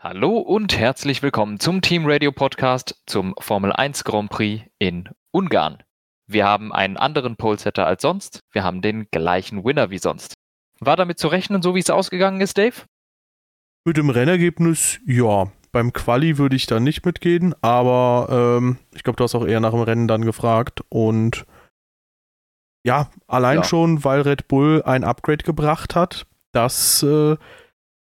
Hallo und herzlich willkommen zum Team Radio Podcast zum Formel 1 Grand Prix in Ungarn. Wir haben einen anderen Polesetter als sonst. Wir haben den gleichen Winner wie sonst. War damit zu rechnen, so wie es ausgegangen ist, Dave? Mit dem Rennergebnis, ja. Beim Quali würde ich da nicht mitgehen, aber ähm, ich glaube, du hast auch eher nach dem Rennen dann gefragt. Und ja, allein ja. schon, weil Red Bull ein Upgrade gebracht hat, das äh,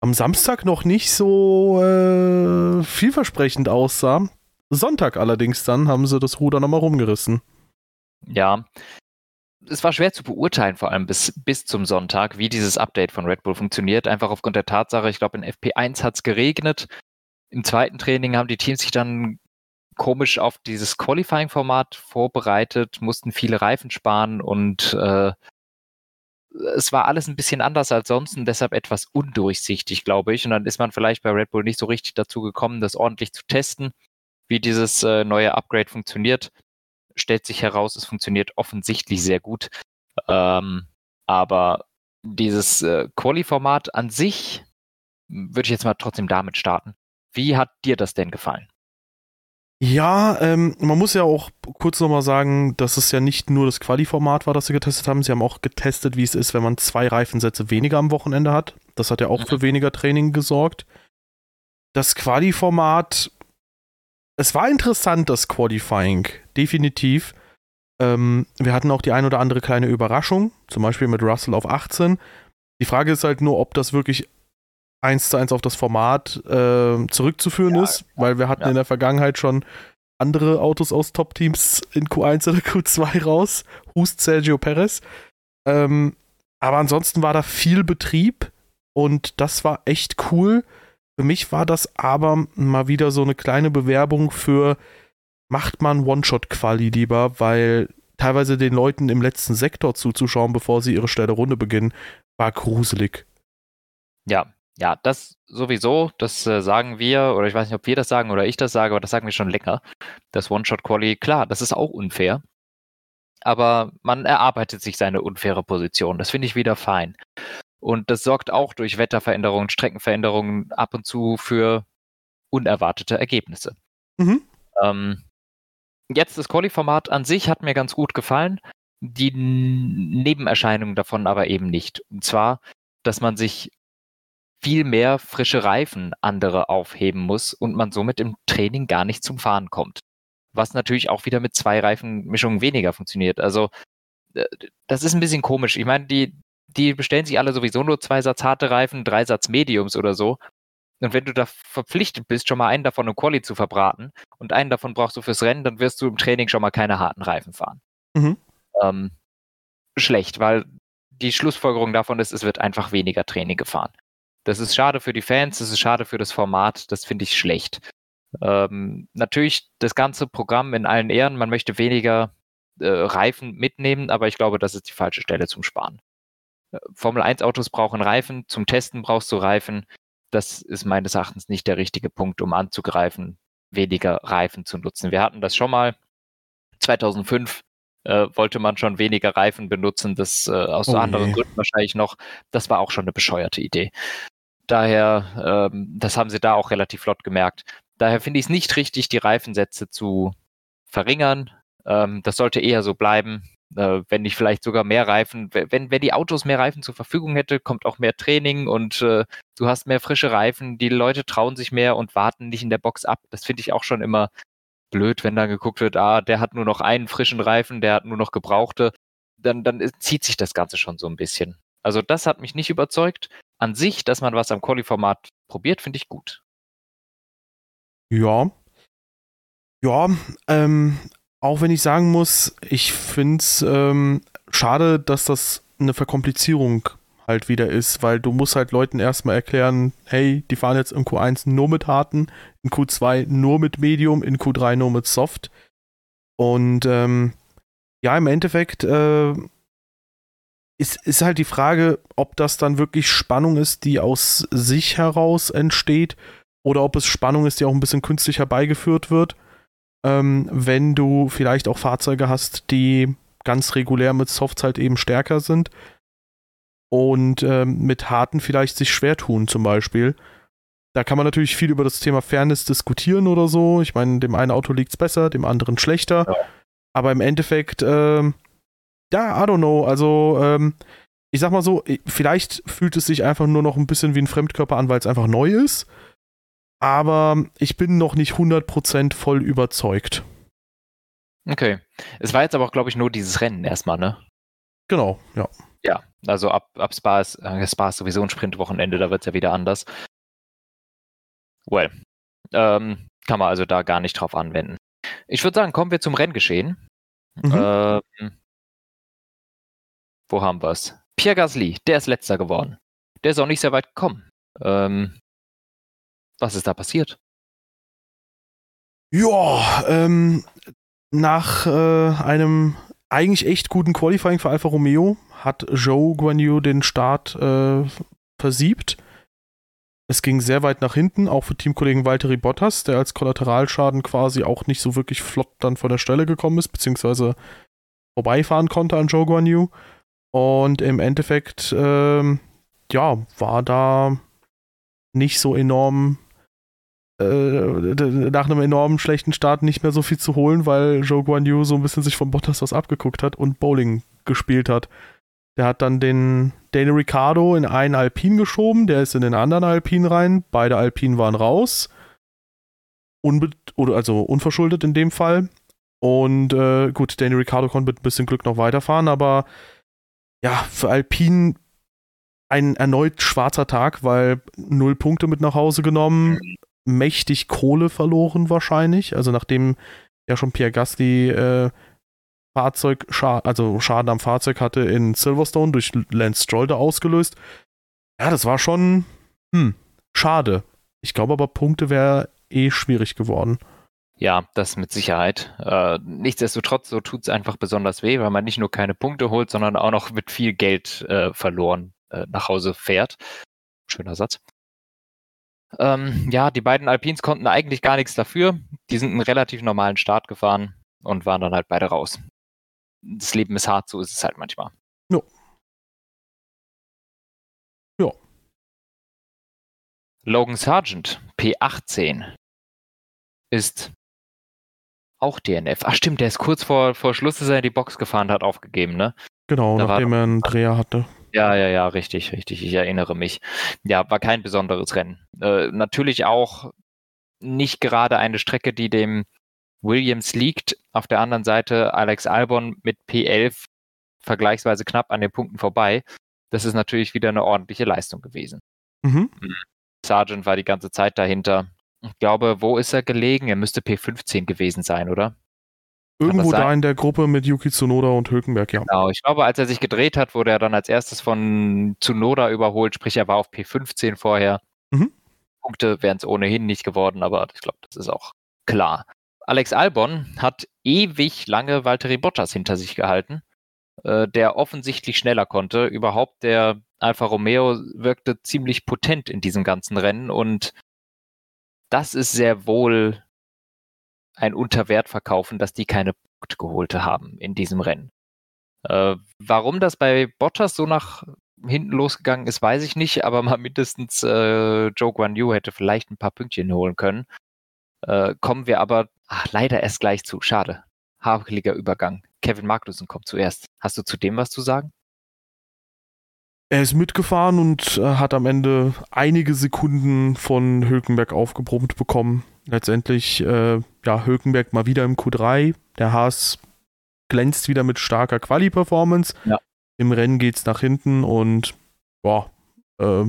am Samstag noch nicht so äh, vielversprechend aussah. Sonntag allerdings dann haben sie das Ruder nochmal rumgerissen. Ja. Es war schwer zu beurteilen, vor allem bis, bis zum Sonntag, wie dieses Update von Red Bull funktioniert. Einfach aufgrund der Tatsache, ich glaube, in FP1 hat es geregnet. Im zweiten Training haben die Teams sich dann komisch auf dieses Qualifying-Format vorbereitet, mussten viele Reifen sparen und äh, es war alles ein bisschen anders als sonst und deshalb etwas undurchsichtig, glaube ich. Und dann ist man vielleicht bei Red Bull nicht so richtig dazu gekommen, das ordentlich zu testen, wie dieses äh, neue Upgrade funktioniert. Stellt sich heraus, es funktioniert offensichtlich sehr gut. Ähm, aber dieses äh, Quali-Format an sich würde ich jetzt mal trotzdem damit starten. Wie hat dir das denn gefallen? Ja, ähm, man muss ja auch kurz nochmal sagen, dass es ja nicht nur das Quali-Format war, das sie getestet haben. Sie haben auch getestet, wie es ist, wenn man zwei Reifensätze weniger am Wochenende hat. Das hat ja auch mhm. für weniger Training gesorgt. Das Quali-Format, es war interessant, das Qualifying, definitiv. Ähm, wir hatten auch die ein oder andere kleine Überraschung, zum Beispiel mit Russell auf 18. Die Frage ist halt nur, ob das wirklich eins zu eins auf das Format äh, zurückzuführen ja, ist, weil wir hatten ja. in der Vergangenheit schon andere Autos aus Top-Teams in Q1 oder Q2 raus. Hust Sergio Perez. Ähm, aber ansonsten war da viel Betrieb und das war echt cool. Für mich war das aber mal wieder so eine kleine Bewerbung für macht man One-Shot-Quali lieber, weil teilweise den Leuten im letzten Sektor zuzuschauen, bevor sie ihre schnelle Runde beginnen, war gruselig. Ja, ja, das sowieso, das äh, sagen wir, oder ich weiß nicht, ob wir das sagen oder ich das sage, aber das sagen wir schon länger. Das One-Shot-Quali, klar, das ist auch unfair. Aber man erarbeitet sich seine unfaire Position. Das finde ich wieder fein. Und das sorgt auch durch Wetterveränderungen, Streckenveränderungen ab und zu für unerwartete Ergebnisse. Mhm. Ähm, jetzt das Quali-Format an sich hat mir ganz gut gefallen. Die Nebenerscheinungen davon aber eben nicht. Und zwar, dass man sich viel mehr frische Reifen andere aufheben muss und man somit im Training gar nicht zum Fahren kommt. Was natürlich auch wieder mit zwei Reifenmischungen weniger funktioniert. Also äh, das ist ein bisschen komisch. Ich meine, die, die bestellen sich alle sowieso nur zwei Satz harte Reifen, drei Satz Mediums oder so. Und wenn du da verpflichtet bist, schon mal einen davon im Quali zu verbraten und einen davon brauchst du fürs Rennen, dann wirst du im Training schon mal keine harten Reifen fahren. Mhm. Ähm, schlecht, weil die Schlussfolgerung davon ist, es wird einfach weniger Training gefahren. Das ist schade für die Fans, das ist schade für das Format, das finde ich schlecht. Ähm, natürlich das ganze Programm in allen Ehren, man möchte weniger äh, Reifen mitnehmen, aber ich glaube, das ist die falsche Stelle zum Sparen. Äh, Formel 1 Autos brauchen Reifen, zum Testen brauchst du Reifen. Das ist meines Erachtens nicht der richtige Punkt, um anzugreifen, weniger Reifen zu nutzen. Wir hatten das schon mal 2005 äh, wollte man schon weniger Reifen benutzen, das äh, aus oh anderen Gründen wahrscheinlich noch. Das war auch schon eine bescheuerte Idee. Daher, ähm, das haben sie da auch relativ flott gemerkt. Daher finde ich es nicht richtig, die Reifensätze zu verringern. Ähm, das sollte eher so bleiben. Äh, wenn nicht vielleicht sogar mehr Reifen, wenn, wenn die Autos mehr Reifen zur Verfügung hätte, kommt auch mehr Training und äh, du hast mehr frische Reifen, die Leute trauen sich mehr und warten nicht in der Box ab. Das finde ich auch schon immer blöd, wenn dann geguckt wird, ah, der hat nur noch einen frischen Reifen, der hat nur noch gebrauchte. Dann, dann zieht sich das Ganze schon so ein bisschen. Also das hat mich nicht überzeugt an sich, dass man was am Quali-Format probiert, finde ich gut. Ja. Ja, ähm, auch wenn ich sagen muss, ich finde es ähm, schade, dass das eine Verkomplizierung halt wieder ist, weil du musst halt Leuten erstmal erklären, hey, die fahren jetzt im Q1 nur mit harten, in Q2 nur mit Medium, in Q3 nur mit Soft. Und ähm, ja, im Endeffekt äh, ist, ist halt die Frage, ob das dann wirklich Spannung ist, die aus sich heraus entsteht, oder ob es Spannung ist, die auch ein bisschen künstlich herbeigeführt wird, ähm, wenn du vielleicht auch Fahrzeuge hast, die ganz regulär mit Softs halt eben stärker sind und ähm, mit harten vielleicht sich schwer tun, zum Beispiel. da kann man natürlich viel über das Thema Fairness diskutieren oder so. Ich meine, dem einen Auto liegt es besser, dem anderen schlechter. Ja. Aber im Endeffekt, ähm, ja, I don't know. Also, ähm, ich sag mal so, vielleicht fühlt es sich einfach nur noch ein bisschen wie ein Fremdkörper an, weil es einfach neu ist. Aber ich bin noch nicht 100% voll überzeugt. Okay. Es war jetzt aber auch, glaube ich, nur dieses Rennen erstmal, ne? Genau, ja. Ja, also ab, ab Spa, ist, äh, Spa ist sowieso ein Sprintwochenende, da wird es ja wieder anders. Well, ähm, kann man also da gar nicht drauf anwenden. Ich würde sagen, kommen wir zum Renngeschehen. Mhm. Ähm, wo haben wir es? Pierre Gasly, der ist letzter geworden. Der ist auch nicht sehr weit gekommen. Ähm, was ist da passiert? Ja, ähm, nach äh, einem eigentlich echt guten Qualifying für Alfa Romeo hat Joe Guanyu den Start äh, versiebt. Es ging sehr weit nach hinten, auch für Teamkollegen Valtteri Bottas, der als Kollateralschaden quasi auch nicht so wirklich flott dann von der Stelle gekommen ist, beziehungsweise vorbeifahren konnte an Joe Guanyu. Und im Endeffekt, ähm, ja, war da nicht so enorm äh, nach einem enormen schlechten Start nicht mehr so viel zu holen, weil Joe Guan Yu so ein bisschen sich von Bottas was abgeguckt hat und Bowling gespielt hat. Der hat dann den Daniel Ricciardo in einen Alpin geschoben, der ist in den anderen Alpin rein. Beide Alpinen waren raus. Unbe oder also unverschuldet in dem Fall. Und äh, gut, Daniel Ricciardo konnte mit ein bisschen Glück noch weiterfahren, aber ja, für Alpin ein erneut schwarzer Tag, weil null Punkte mit nach Hause genommen, mächtig Kohle verloren wahrscheinlich. Also nachdem ja schon Pierre Gasly äh, Fahrzeug, also Schaden am Fahrzeug hatte in Silverstone durch Lance Stroll da ausgelöst. Ja, das war schon hm, schade. Ich glaube aber, Punkte wäre eh schwierig geworden. Ja, das mit Sicherheit. Äh, nichtsdestotrotz, so tut es einfach besonders weh, weil man nicht nur keine Punkte holt, sondern auch noch mit viel Geld äh, verloren äh, nach Hause fährt. Schöner Satz. Ähm, ja, die beiden Alpins konnten eigentlich gar nichts dafür. Die sind einen relativ normalen Start gefahren und waren dann halt beide raus. Das Leben ist hart, so ist es halt manchmal. Ja. Ja. Logan Sargent, P18, ist auch DNF. Ach stimmt, der ist kurz vor, vor Schluss, dass er in die Box gefahren hat, aufgegeben, ne? Genau, da nachdem er einen Dreher hatte. Ja, ja, ja, richtig, richtig. Ich erinnere mich. Ja, war kein besonderes Rennen. Äh, natürlich auch nicht gerade eine Strecke, die dem Williams liegt. Auf der anderen Seite Alex Albon mit P11 vergleichsweise knapp an den Punkten vorbei. Das ist natürlich wieder eine ordentliche Leistung gewesen. Mhm. Hm. Sargent war die ganze Zeit dahinter. Ich glaube, wo ist er gelegen? Er müsste P15 gewesen sein, oder? Irgendwo da in der Gruppe mit Yuki Tsunoda und Hülkenberg, ja. Genau, ich glaube, als er sich gedreht hat, wurde er dann als erstes von Tsunoda überholt, sprich, er war auf P15 vorher. Mhm. Punkte wären es ohnehin nicht geworden, aber ich glaube, das ist auch klar. Alex Albon hat ewig lange Valtteri Bottas hinter sich gehalten, äh, der offensichtlich schneller konnte. Überhaupt der Alfa Romeo wirkte ziemlich potent in diesem ganzen Rennen und das ist sehr wohl ein Unterwert verkaufen, dass die keine Punkte geholt haben in diesem Rennen. Äh, warum das bei Bottas so nach hinten losgegangen ist, weiß ich nicht, aber mal mindestens äh, Joe Guan Yu hätte vielleicht ein paar Pünktchen holen können. Äh, kommen wir aber ach, leider erst gleich zu. Schade. Hakeliger Übergang. Kevin Magnussen kommt zuerst. Hast du zu dem was zu sagen? Er ist mitgefahren und äh, hat am Ende einige Sekunden von Hülkenberg aufgebrummt bekommen. Letztendlich, äh, ja, Hülkenberg mal wieder im Q3. Der Haas glänzt wieder mit starker Quali-Performance. Ja. Im Rennen geht es nach hinten und, boah, äh,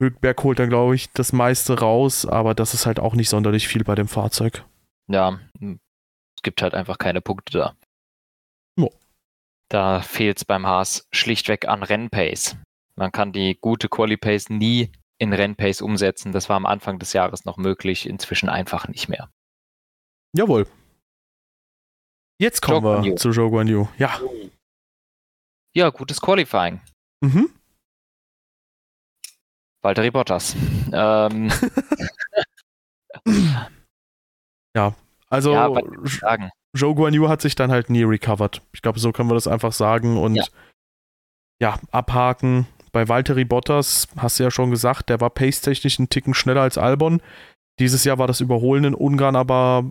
Hülkenberg holt dann, glaube ich, das meiste raus, aber das ist halt auch nicht sonderlich viel bei dem Fahrzeug. Ja, es gibt halt einfach keine Punkte da. Da fehlt es beim Haas schlichtweg an Rennpace. Man kann die gute Quali-Pace nie in Rennpace umsetzen. Das war am Anfang des Jahres noch möglich, inzwischen einfach nicht mehr. Jawohl. Jetzt kommen Joe wir zu Joe Guan Yu. Ja. Ja, gutes Qualifying. Mhm. Valtteri Bottas. Ähm. ja, also ja, sagen. Joe Guan Yu hat sich dann halt nie recovered. Ich glaube, so können wir das einfach sagen und ja, ja abhaken. bei Valtteri Bottas, hast du ja schon gesagt, der war pace-technisch einen Ticken schneller als Albon. Dieses Jahr war das Überholen in Ungarn aber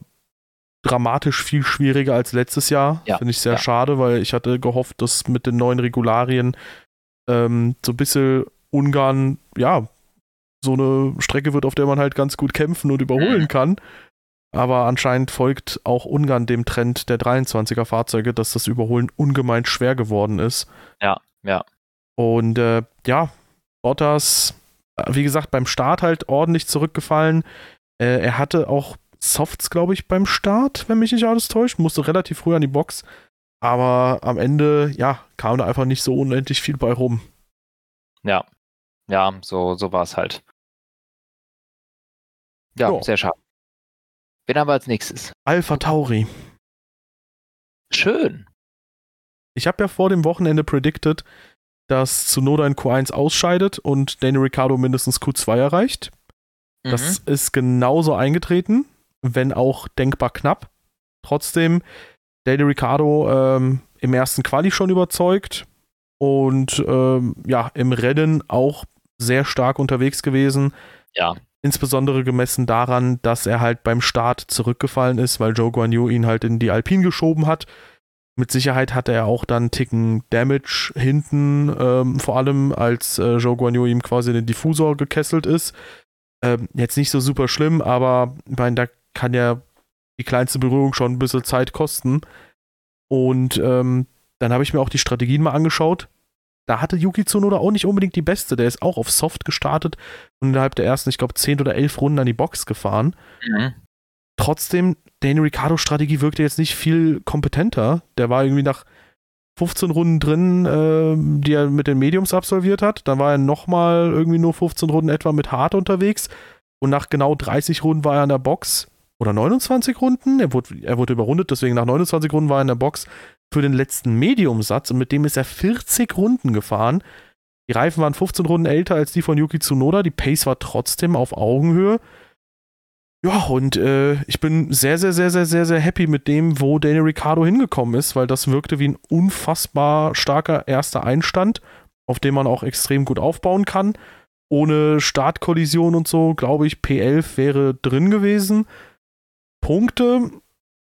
dramatisch viel schwieriger als letztes Jahr. Ja, Finde ich sehr ja. schade, weil ich hatte gehofft, dass mit den neuen Regularien ähm, so ein bisschen Ungarn, ja, so eine Strecke wird, auf der man halt ganz gut kämpfen und überholen mhm. kann. Aber anscheinend folgt auch Ungarn dem Trend der 23er Fahrzeuge, dass das Überholen ungemein schwer geworden ist. Ja, ja. Und äh, ja, Bottas, wie gesagt, beim Start halt ordentlich zurückgefallen. Äh, er hatte auch Softs, glaube ich, beim Start, wenn mich nicht alles täuscht. Musste relativ früh an die Box. Aber am Ende, ja, kam da einfach nicht so unendlich viel bei rum. Ja, ja, so, so war es halt. Ja, jo. sehr schade. Wen haben wir als nächstes? Alpha Tauri. Schön. Ich habe ja vor dem Wochenende predicted, dass Tsunoda in Q1 ausscheidet und Daniel Ricciardo mindestens Q2 erreicht. Mhm. Das ist genauso eingetreten, wenn auch denkbar knapp. Trotzdem, Daniel Ricciardo ähm, im ersten Quali schon überzeugt und ähm, ja, im Rennen auch sehr stark unterwegs gewesen. Ja. Insbesondere gemessen daran, dass er halt beim Start zurückgefallen ist, weil Joe Guan Yu ihn halt in die Alpine geschoben hat. Mit Sicherheit hatte er auch dann Ticken Damage hinten, ähm, vor allem als äh, Joe Guan Yu ihm quasi den Diffusor gekesselt ist. Ähm, jetzt nicht so super schlimm, aber ich meine, da kann ja die kleinste Berührung schon ein bisschen Zeit kosten. Und ähm, dann habe ich mir auch die Strategien mal angeschaut da hatte Yuki Tsunoda auch nicht unbedingt die beste. Der ist auch auf Soft gestartet und innerhalb der ersten, ich glaube, 10 oder 11 Runden an die Box gefahren. Mhm. Trotzdem, Daniel Ricciardo Strategie wirkte jetzt nicht viel kompetenter. Der war irgendwie nach 15 Runden drin, äh, die er mit den Mediums absolviert hat. Dann war er nochmal irgendwie nur 15 Runden etwa mit Hard unterwegs. Und nach genau 30 Runden war er an der Box. Oder 29 Runden. Er wurde, er wurde überrundet, deswegen nach 29 Runden war er in der Box für den letzten Medium-Satz und mit dem ist er 40 Runden gefahren. Die Reifen waren 15 Runden älter als die von Yuki Tsunoda. Die Pace war trotzdem auf Augenhöhe. Ja, und äh, ich bin sehr, sehr, sehr, sehr, sehr, sehr happy mit dem, wo Daniel Ricciardo hingekommen ist, weil das wirkte wie ein unfassbar starker erster Einstand, auf dem man auch extrem gut aufbauen kann. Ohne Startkollision und so, glaube ich, P11 wäre drin gewesen. Punkte,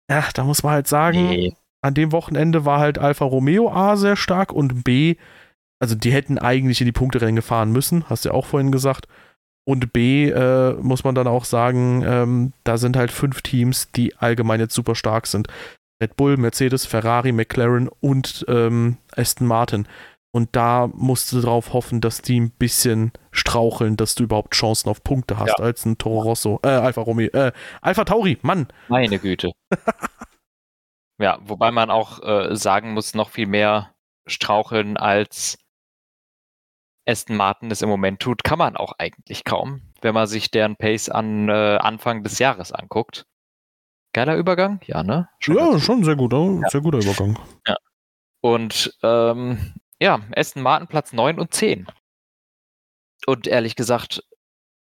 ja, da muss man halt sagen, nee an dem Wochenende war halt Alfa Romeo A sehr stark und B, also die hätten eigentlich in die Punkterennen gefahren müssen, hast du ja auch vorhin gesagt. Und B, äh, muss man dann auch sagen, ähm, da sind halt fünf Teams, die allgemein jetzt super stark sind. Red Bull, Mercedes, Ferrari, McLaren und ähm, Aston Martin. Und da musst du drauf hoffen, dass die ein bisschen straucheln, dass du überhaupt Chancen auf Punkte hast, ja. als ein Toro Rosso, äh, Alfa Romeo, äh, Alfa Tauri, Mann. Meine Güte. Ja, wobei man auch äh, sagen muss, noch viel mehr straucheln als Aston Martin es im Moment tut, kann man auch eigentlich kaum, wenn man sich deren Pace an äh, Anfang des Jahres anguckt. Geiler Übergang? Ja, ne? Schon ja, schon sehr guter, ja. sehr guter Übergang. Ja. Und ähm, ja, Aston Martin Platz 9 und 10. Und ehrlich gesagt,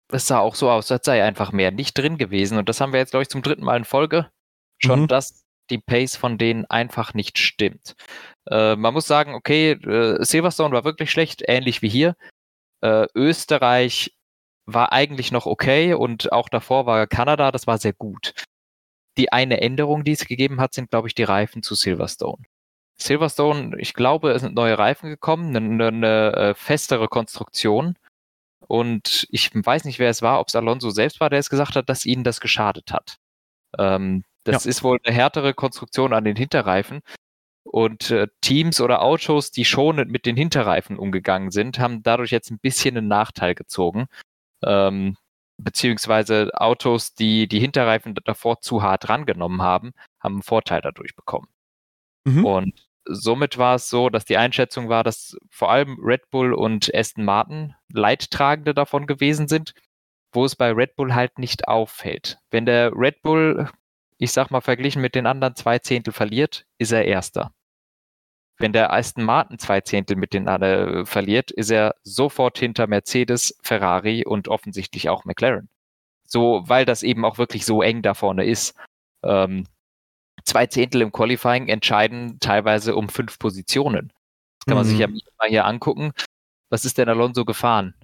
es sah auch so aus, als sei einfach mehr nicht drin gewesen. Und das haben wir jetzt, glaube ich, zum dritten Mal in Folge. Schon mhm. das die Pace von denen einfach nicht stimmt. Äh, man muss sagen, okay, äh, Silverstone war wirklich schlecht, ähnlich wie hier. Äh, Österreich war eigentlich noch okay und auch davor war Kanada, das war sehr gut. Die eine Änderung, die es gegeben hat, sind, glaube ich, die Reifen zu Silverstone. Silverstone, ich glaube, es sind neue Reifen gekommen, eine, eine äh, festere Konstruktion. Und ich weiß nicht, wer es war, ob es Alonso selbst war, der es gesagt hat, dass ihnen das geschadet hat. Ähm, das ja. ist wohl eine härtere Konstruktion an den Hinterreifen. Und äh, Teams oder Autos, die schonend mit den Hinterreifen umgegangen sind, haben dadurch jetzt ein bisschen einen Nachteil gezogen. Ähm, beziehungsweise Autos, die die Hinterreifen davor zu hart rangenommen haben, haben einen Vorteil dadurch bekommen. Mhm. Und somit war es so, dass die Einschätzung war, dass vor allem Red Bull und Aston Martin Leidtragende davon gewesen sind, wo es bei Red Bull halt nicht auffällt. Wenn der Red Bull ich sag mal, verglichen mit den anderen zwei Zehntel verliert, ist er Erster. Wenn der Aston Martin zwei Zehntel mit den anderen äh, verliert, ist er sofort hinter Mercedes, Ferrari und offensichtlich auch McLaren. So, weil das eben auch wirklich so eng da vorne ist. Ähm, zwei Zehntel im Qualifying entscheiden teilweise um fünf Positionen. Das kann man mhm. sich ja mal hier angucken. was ist denn Alonso gefahren?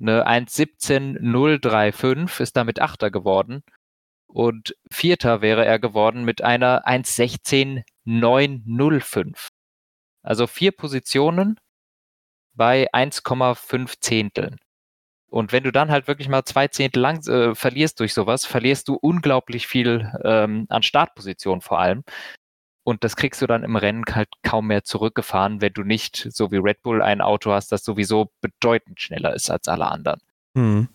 Eine 1.17.035 ist damit Achter geworden. Und Vierter wäre er geworden mit einer 1.16.905. Also vier Positionen bei 1,5 Zehnteln. Und wenn du dann halt wirklich mal zwei Zehntel lang äh, verlierst durch sowas, verlierst du unglaublich viel ähm, an Startposition vor allem. Und das kriegst du dann im Rennen halt kaum mehr zurückgefahren, wenn du nicht, so wie Red Bull, ein Auto hast, das sowieso bedeutend schneller ist als alle anderen. Mhm.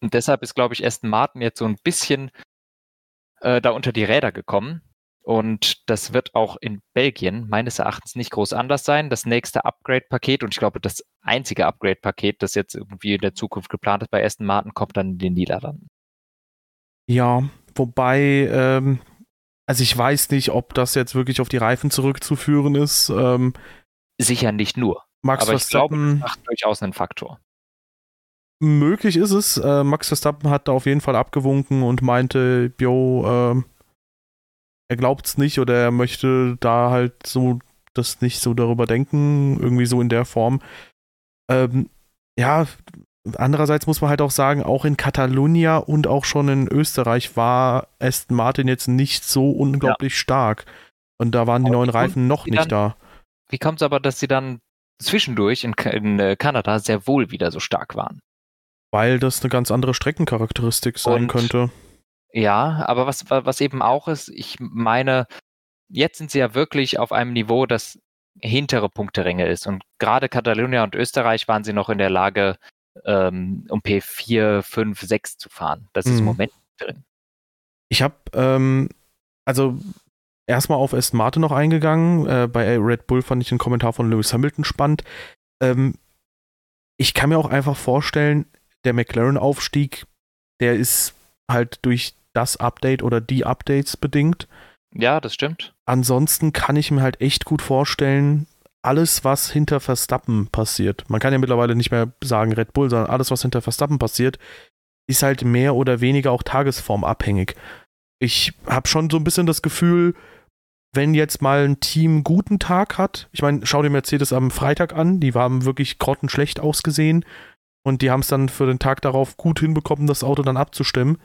Und deshalb ist, glaube ich, Aston Martin jetzt so ein bisschen äh, da unter die Räder gekommen. Und das wird auch in Belgien meines Erachtens nicht groß anders sein. Das nächste Upgrade-Paket und ich glaube, das einzige Upgrade-Paket, das jetzt irgendwie in der Zukunft geplant ist bei Aston Martin, kommt dann in den Niederlanden. Ja, wobei, ähm, also ich weiß nicht, ob das jetzt wirklich auf die Reifen zurückzuführen ist. Ähm, Sicher nicht nur. Max aber Verstappen, ich glaube, das macht durchaus einen Faktor. Möglich ist es. Äh, Max Verstappen hat da auf jeden Fall abgewunken und meinte, jo, äh, er glaubt es nicht oder er möchte da halt so das nicht so darüber denken, irgendwie so in der Form. Ähm, ja, andererseits muss man halt auch sagen, auch in Catalunya und auch schon in Österreich war Aston Martin jetzt nicht so unglaublich ja. stark. Und da waren die aber neuen Reifen noch nicht dann, da. Wie kommt es aber, dass sie dann zwischendurch in, in, äh, Kanada sehr wohl wieder so stark waren? Weil das eine ganz andere Streckencharakteristik sein und, könnte. Ja, aber was, was eben auch ist, ich meine, jetzt sind sie ja wirklich auf einem Niveau, das hintere Punkteränge ist. Und gerade Katalonia und Österreich waren sie noch in der Lage, ähm, um P4, 5, 6 zu fahren. Das ist im mhm. Moment drin. Ich habe, ähm, also erstmal auf Aston Martin noch eingegangen. Äh, bei Red Bull fand ich den Kommentar von Lewis Hamilton spannend. Ähm, ich kann mir auch einfach vorstellen, der McLaren-Aufstieg, der ist halt durch das Update oder die Updates bedingt. Ja, das stimmt. Ansonsten kann ich mir halt echt gut vorstellen, alles, was hinter Verstappen passiert, man kann ja mittlerweile nicht mehr sagen Red Bull, sondern alles, was hinter Verstappen passiert, ist halt mehr oder weniger auch tagesformabhängig. Ich habe schon so ein bisschen das Gefühl, wenn jetzt mal ein Team guten Tag hat, ich meine, schau dir Mercedes am Freitag an, die haben wirklich grottenschlecht ausgesehen und die haben es dann für den Tag darauf gut hinbekommen, das Auto dann abzustimmen.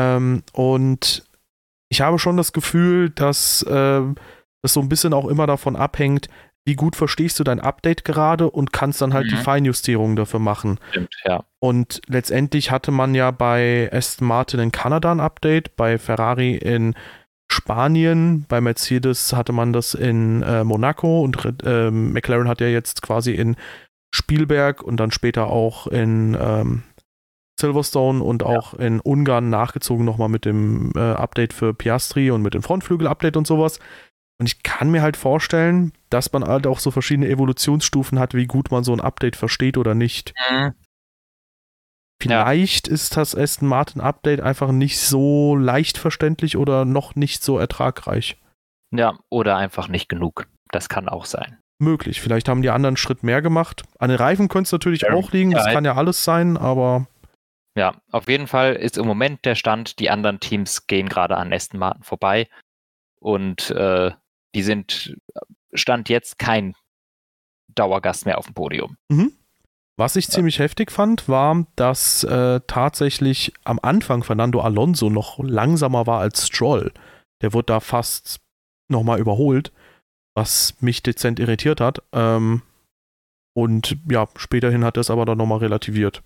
Ähm, und ich habe schon das Gefühl, dass äh, das so ein bisschen auch immer davon abhängt, wie gut verstehst du dein Update gerade und kannst dann halt mhm. die Feinjustierungen dafür machen. Stimmt, ja. Und letztendlich hatte man ja bei Aston Martin in Kanada ein Update, bei Ferrari in Spanien, bei Mercedes hatte man das in äh, Monaco und äh, McLaren hat ja jetzt quasi in Spielberg und dann später auch in ähm, Silverstone und auch ja. in Ungarn nachgezogen nochmal mit dem äh, Update für Piastri und mit dem Frontflügel-Update und sowas. Und ich kann mir halt vorstellen, dass man halt auch so verschiedene Evolutionsstufen hat, wie gut man so ein Update versteht oder nicht. Mhm. Vielleicht ja. ist das Aston Martin Update einfach nicht so leicht verständlich oder noch nicht so ertragreich. Ja, oder einfach nicht genug. Das kann auch sein. Möglich. Vielleicht haben die anderen einen Schritt mehr gemacht. An den Reifen könnte es natürlich ja. auch liegen. Das ja, kann ja alles sein, aber. Ja, auf jeden Fall ist im Moment der Stand, die anderen Teams gehen gerade an Aston Martin vorbei. Und äh, die sind Stand jetzt kein Dauergast mehr auf dem Podium. Mhm. Was ich ziemlich heftig fand, war, dass äh, tatsächlich am Anfang Fernando Alonso noch langsamer war als Stroll. Der wurde da fast nochmal überholt, was mich dezent irritiert hat. Ähm, und ja, späterhin hat er es aber dann nochmal relativiert.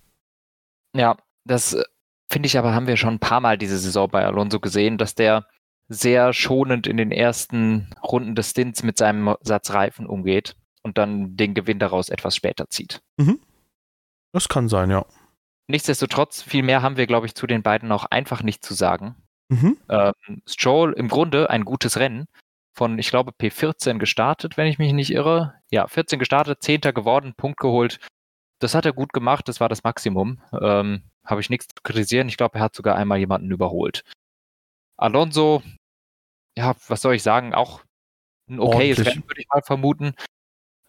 Ja, das äh, finde ich aber, haben wir schon ein paar Mal diese Saison bei Alonso gesehen, dass der sehr schonend in den ersten Runden des Stints mit seinem Satz Reifen umgeht und dann den Gewinn daraus etwas später zieht. Mhm. Das kann sein, ja. Nichtsdestotrotz, viel mehr haben wir, glaube ich, zu den beiden auch einfach nicht zu sagen. Mhm. Ähm, Stroll im Grunde ein gutes Rennen. Von, ich glaube, P14 gestartet, wenn ich mich nicht irre. Ja, 14 gestartet, 10. geworden, Punkt geholt. Das hat er gut gemacht, das war das Maximum. Ähm, Habe ich nichts zu kritisieren. Ich glaube, er hat sogar einmal jemanden überholt. Alonso, ja, was soll ich sagen, auch ein okayes Rennen, würde ich mal vermuten.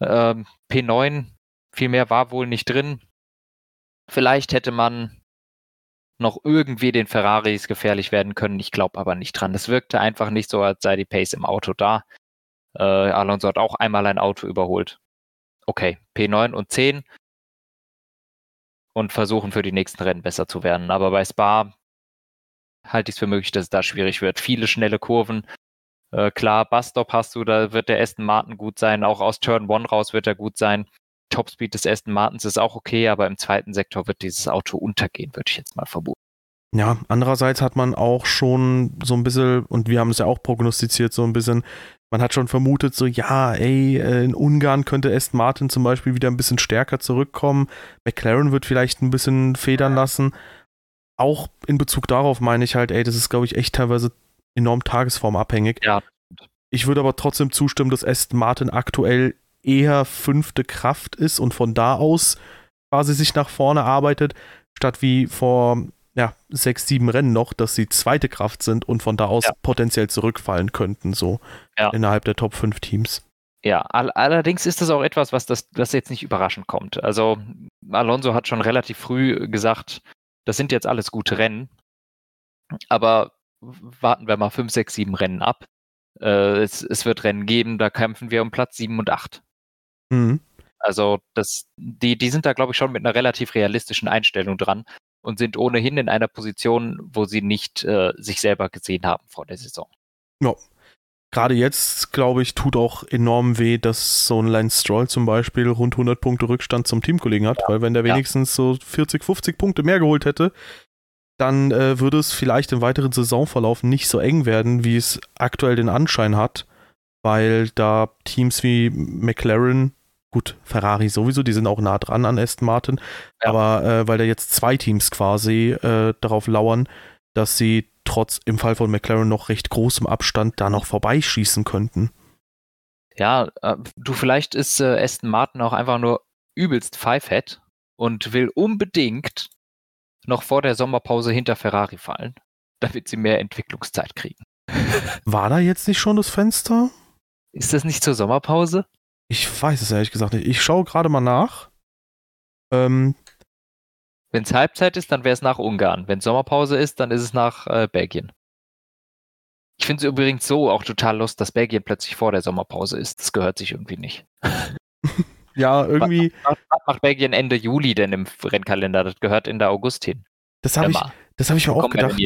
Ähm, P9, viel mehr war wohl nicht drin. Vielleicht hätte man noch irgendwie den Ferraris gefährlich werden können. Ich glaube aber nicht dran. Es wirkte einfach nicht so, als sei die Pace im Auto da. Äh, Alonso hat auch einmal ein Auto überholt. Okay, P9 und 10 und versuchen für die nächsten Rennen besser zu werden. Aber bei Spa halte ich es für möglich, dass es da schwierig wird. Viele schnelle Kurven. Äh, klar, Busstop hast du, da wird der Aston Martin gut sein. Auch aus Turn 1 raus wird er gut sein. Topspeed des Aston Martins ist auch okay, aber im zweiten Sektor wird dieses Auto untergehen, würde ich jetzt mal vermuten. Ja, andererseits hat man auch schon so ein bisschen, und wir haben es ja auch prognostiziert, so ein bisschen, man hat schon vermutet, so, ja, ey, äh, in Ungarn könnte Aston Martin zum Beispiel wieder ein bisschen stärker zurückkommen. McLaren wird vielleicht ein bisschen federn lassen. Auch in Bezug darauf meine ich halt, ey, das ist, glaube ich, echt teilweise enorm tagesformabhängig. Ja. Ich würde aber trotzdem zustimmen, dass Aston Martin aktuell eher fünfte Kraft ist und von da aus quasi sich nach vorne arbeitet, statt wie vor ja, sechs, sieben Rennen noch, dass sie zweite Kraft sind und von da aus ja. potenziell zurückfallen könnten, so ja. innerhalb der Top 5 Teams. Ja, all allerdings ist das auch etwas, was das, das jetzt nicht überraschend kommt. Also Alonso hat schon relativ früh gesagt, das sind jetzt alles gute Rennen, aber warten wir mal fünf, sechs, sieben Rennen ab. Äh, es, es, wird Rennen geben, da kämpfen wir um Platz sieben und acht. Mhm. Also das, die, die sind da, glaube ich, schon mit einer relativ realistischen Einstellung dran und sind ohnehin in einer Position, wo sie nicht äh, sich selber gesehen haben vor der Saison. Ja. Gerade jetzt, glaube ich, tut auch enorm weh, dass so ein Lance Stroll zum Beispiel rund 100 Punkte Rückstand zum Teamkollegen hat, ja. weil wenn der wenigstens ja. so 40, 50 Punkte mehr geholt hätte, dann äh, würde es vielleicht im weiteren Saisonverlauf nicht so eng werden, wie es aktuell den Anschein hat, weil da Teams wie McLaren Gut, Ferrari sowieso, die sind auch nah dran an Aston Martin, ja. aber äh, weil da jetzt zwei Teams quasi äh, darauf lauern, dass sie trotz im Fall von McLaren noch recht großem Abstand da noch vorbeischießen könnten. Ja, äh, du, vielleicht ist äh, Aston Martin auch einfach nur übelst Pfeifett und will unbedingt noch vor der Sommerpause hinter Ferrari fallen, damit sie mehr Entwicklungszeit kriegen. War da jetzt nicht schon das Fenster? Ist das nicht zur Sommerpause? Ich weiß es ehrlich gesagt nicht. Ich schaue gerade mal nach. Ähm, Wenn es Halbzeit ist, dann wäre es nach Ungarn. Wenn Sommerpause ist, dann ist es nach äh, Belgien. Ich finde es übrigens so auch total lust, dass Belgien plötzlich vor der Sommerpause ist. Das gehört sich irgendwie nicht. ja, irgendwie. Was, was, macht Belgien Ende Juli denn im Rennkalender? Das gehört in der August hin. Das habe ich, hab ich mir auch gedacht.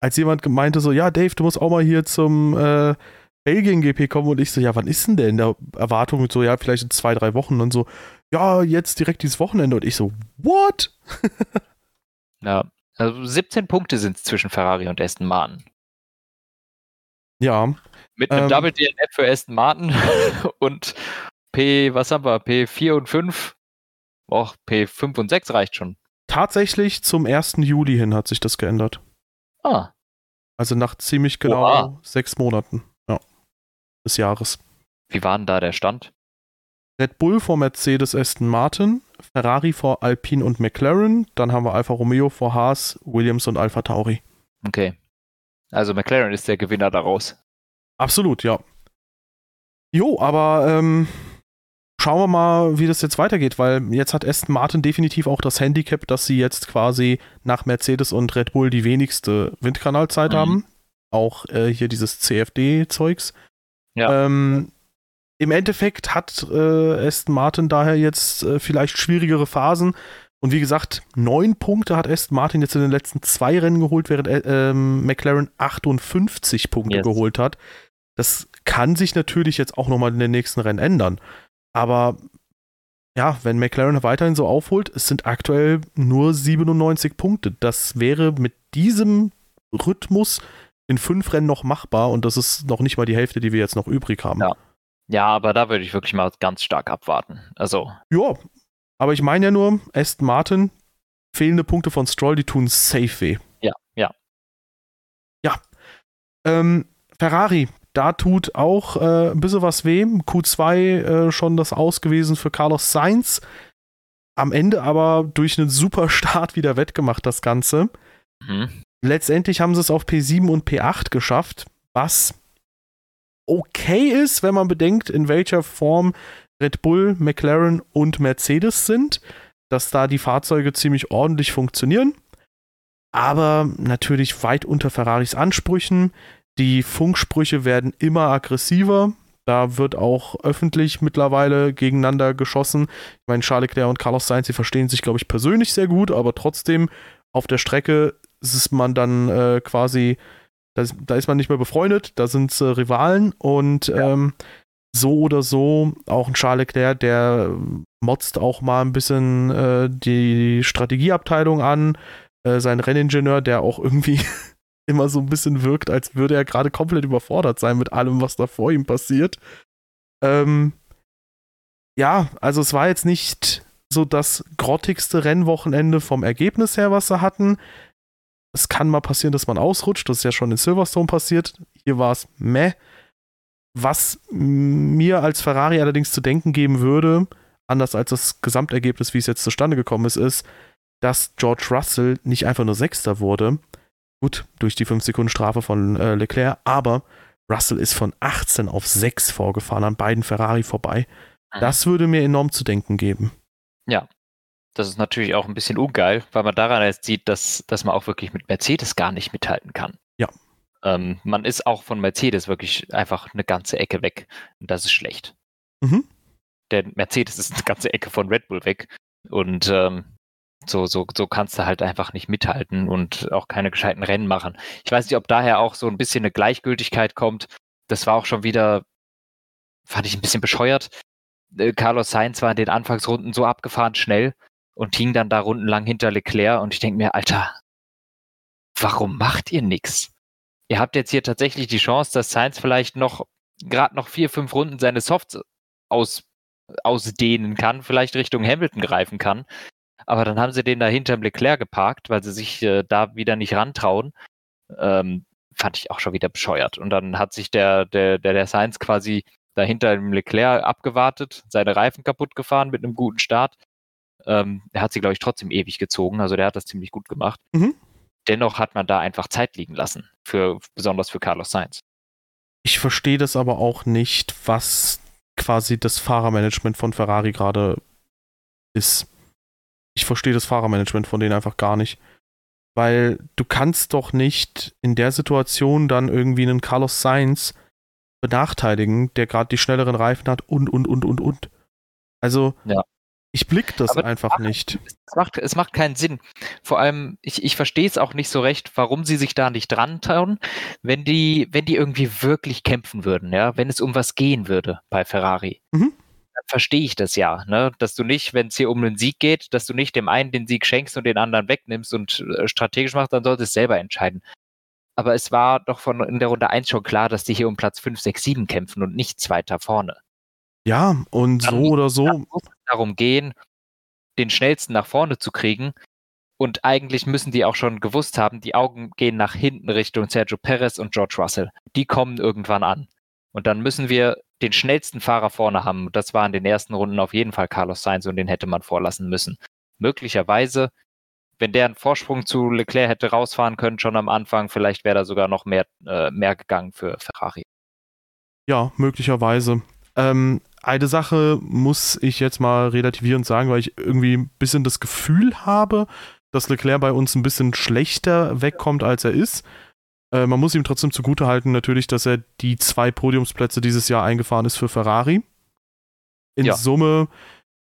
Als jemand meinte so, ja, Dave, du musst auch mal hier zum äh, Belgien-GP kommen und ich so, ja, wann ist denn der in der Erwartung? So, ja, vielleicht in zwei, drei Wochen und so, ja, jetzt direkt dieses Wochenende und ich so, what? ja, also 17 Punkte sind es zwischen Ferrari und Aston Martin. Ja. Mit einem ähm, Double DNF für Aston Martin und P, was haben wir, P4 und 5? Och, P5 und 6 reicht schon. Tatsächlich zum 1. Juli hin hat sich das geändert. Ah. Also nach ziemlich genau Oha. sechs Monaten des Jahres. Wie war denn da der Stand? Red Bull vor Mercedes Aston Martin, Ferrari vor Alpine und McLaren, dann haben wir Alfa Romeo vor Haas, Williams und Alfa Tauri. Okay. Also McLaren ist der Gewinner daraus. Absolut, ja. Jo, aber ähm, schauen wir mal, wie das jetzt weitergeht, weil jetzt hat Aston Martin definitiv auch das Handicap, dass sie jetzt quasi nach Mercedes und Red Bull die wenigste Windkanalzeit mhm. haben. Auch äh, hier dieses CFD-Zeugs. Ja. Ähm, Im Endeffekt hat äh, Aston Martin daher jetzt äh, vielleicht schwierigere Phasen. Und wie gesagt, neun Punkte hat Aston Martin jetzt in den letzten zwei Rennen geholt, während äh, ähm, McLaren 58 Punkte yes. geholt hat. Das kann sich natürlich jetzt auch nochmal in den nächsten Rennen ändern. Aber ja, wenn McLaren weiterhin so aufholt, es sind aktuell nur 97 Punkte. Das wäre mit diesem Rhythmus in fünf Rennen noch machbar und das ist noch nicht mal die Hälfte, die wir jetzt noch übrig haben. Ja, ja aber da würde ich wirklich mal ganz stark abwarten. Also. Ja, aber ich meine ja nur, Aston Martin, fehlende Punkte von Stroll, die tun safe weh. Ja, ja. Ja. Ähm, Ferrari, da tut auch äh, ein bisschen was weh. Q2 äh, schon das Aus gewesen für Carlos Sainz. Am Ende aber durch einen super Start wieder wettgemacht, das Ganze. Mhm. Letztendlich haben sie es auf P7 und P8 geschafft, was okay ist, wenn man bedenkt, in welcher Form Red Bull, McLaren und Mercedes sind, dass da die Fahrzeuge ziemlich ordentlich funktionieren. Aber natürlich weit unter Ferraris Ansprüchen. Die Funksprüche werden immer aggressiver. Da wird auch öffentlich mittlerweile gegeneinander geschossen. Ich meine, Charles Leclerc und Carlos Sainz, sie verstehen sich, glaube ich, persönlich sehr gut, aber trotzdem auf der Strecke ist man dann äh, quasi, da ist, da ist, man nicht mehr befreundet, da sind äh, Rivalen und ja. ähm, so oder so, auch ein Charles Leclerc, der motzt auch mal ein bisschen äh, die Strategieabteilung an. Äh, sein Renningenieur, der auch irgendwie immer so ein bisschen wirkt, als würde er gerade komplett überfordert sein mit allem, was da vor ihm passiert. Ähm, ja, also es war jetzt nicht so das grottigste Rennwochenende vom Ergebnis her, was sie hatten. Es kann mal passieren, dass man ausrutscht. Das ist ja schon in Silverstone passiert. Hier war es meh. Was mir als Ferrari allerdings zu denken geben würde, anders als das Gesamtergebnis, wie es jetzt zustande gekommen ist, ist, dass George Russell nicht einfach nur Sechster wurde, gut, durch die 5 Sekunden Strafe von äh, Leclerc, aber Russell ist von 18 auf 6 vorgefahren, an beiden Ferrari vorbei. Mhm. Das würde mir enorm zu denken geben. Ja, das ist natürlich auch ein bisschen ungeil, weil man daran jetzt sieht, dass, dass man auch wirklich mit Mercedes gar nicht mithalten kann. Ja. Ähm, man ist auch von Mercedes wirklich einfach eine ganze Ecke weg. Und das ist schlecht. Mhm. Denn Mercedes ist eine ganze Ecke von Red Bull weg. Und ähm, so, so, so kannst du halt einfach nicht mithalten und auch keine gescheiten Rennen machen. Ich weiß nicht, ob daher auch so ein bisschen eine Gleichgültigkeit kommt. Das war auch schon wieder, fand ich ein bisschen bescheuert. Äh, Carlos Sainz war in den Anfangsrunden so abgefahren schnell und hing dann da rundenlang hinter Leclerc und ich denke mir, Alter, warum macht ihr nichts? Ihr habt jetzt hier tatsächlich die Chance, dass Sainz vielleicht noch gerade noch vier, fünf Runden seine Softs aus, ausdehnen kann, vielleicht Richtung Hamilton greifen kann. Aber dann haben sie den da hinterm Leclerc geparkt, weil sie sich äh, da wieder nicht rantrauen. Ähm, fand ich auch schon wieder bescheuert. Und dann hat sich der, der, der, der Sainz quasi dahinter im Leclerc abgewartet, seine Reifen kaputt gefahren mit einem guten Start. Ähm, er hat sie, glaube ich, trotzdem ewig gezogen. Also der hat das ziemlich gut gemacht. Mhm. Dennoch hat man da einfach Zeit liegen lassen, für, besonders für Carlos Sainz. Ich verstehe das aber auch nicht, was quasi das Fahrermanagement von Ferrari gerade ist ich verstehe das Fahrermanagement von denen einfach gar nicht. Weil du kannst doch nicht in der Situation dann irgendwie einen Carlos Sainz benachteiligen, der gerade die schnelleren Reifen hat und, und, und, und, und. Also, ja. Ich blick das Aber einfach nicht. Es macht, es macht keinen Sinn. Vor allem, ich, ich verstehe es auch nicht so recht, warum sie sich da nicht dran trauen, wenn die, wenn die irgendwie wirklich kämpfen würden, ja, wenn es um was gehen würde bei Ferrari. Mhm dann verstehe ich das ja, ne? dass du nicht, wenn es hier um einen Sieg geht, dass du nicht dem einen den Sieg schenkst und den anderen wegnimmst und äh, strategisch machst, dann solltest du es selber entscheiden. Aber es war doch von in der Runde 1 schon klar, dass die hier um Platz 5, 6, 7 kämpfen und nicht zweiter vorne. Ja, und dann, so oder so. Darum gehen, den schnellsten nach vorne zu kriegen. Und eigentlich müssen die auch schon gewusst haben, die Augen gehen nach hinten Richtung Sergio Perez und George Russell. Die kommen irgendwann an. Und dann müssen wir den schnellsten Fahrer vorne haben. Das war in den ersten Runden auf jeden Fall Carlos Sainz und den hätte man vorlassen müssen. Möglicherweise, wenn der einen Vorsprung zu Leclerc hätte rausfahren können, schon am Anfang, vielleicht wäre da sogar noch mehr, äh, mehr gegangen für Ferrari. Ja, möglicherweise. Ähm, eine Sache muss ich jetzt mal relativierend sagen, weil ich irgendwie ein bisschen das Gefühl habe, dass Leclerc bei uns ein bisschen schlechter wegkommt, als er ist. Äh, man muss ihm trotzdem zugutehalten, natürlich, dass er die zwei Podiumsplätze dieses Jahr eingefahren ist für Ferrari. In ja. Summe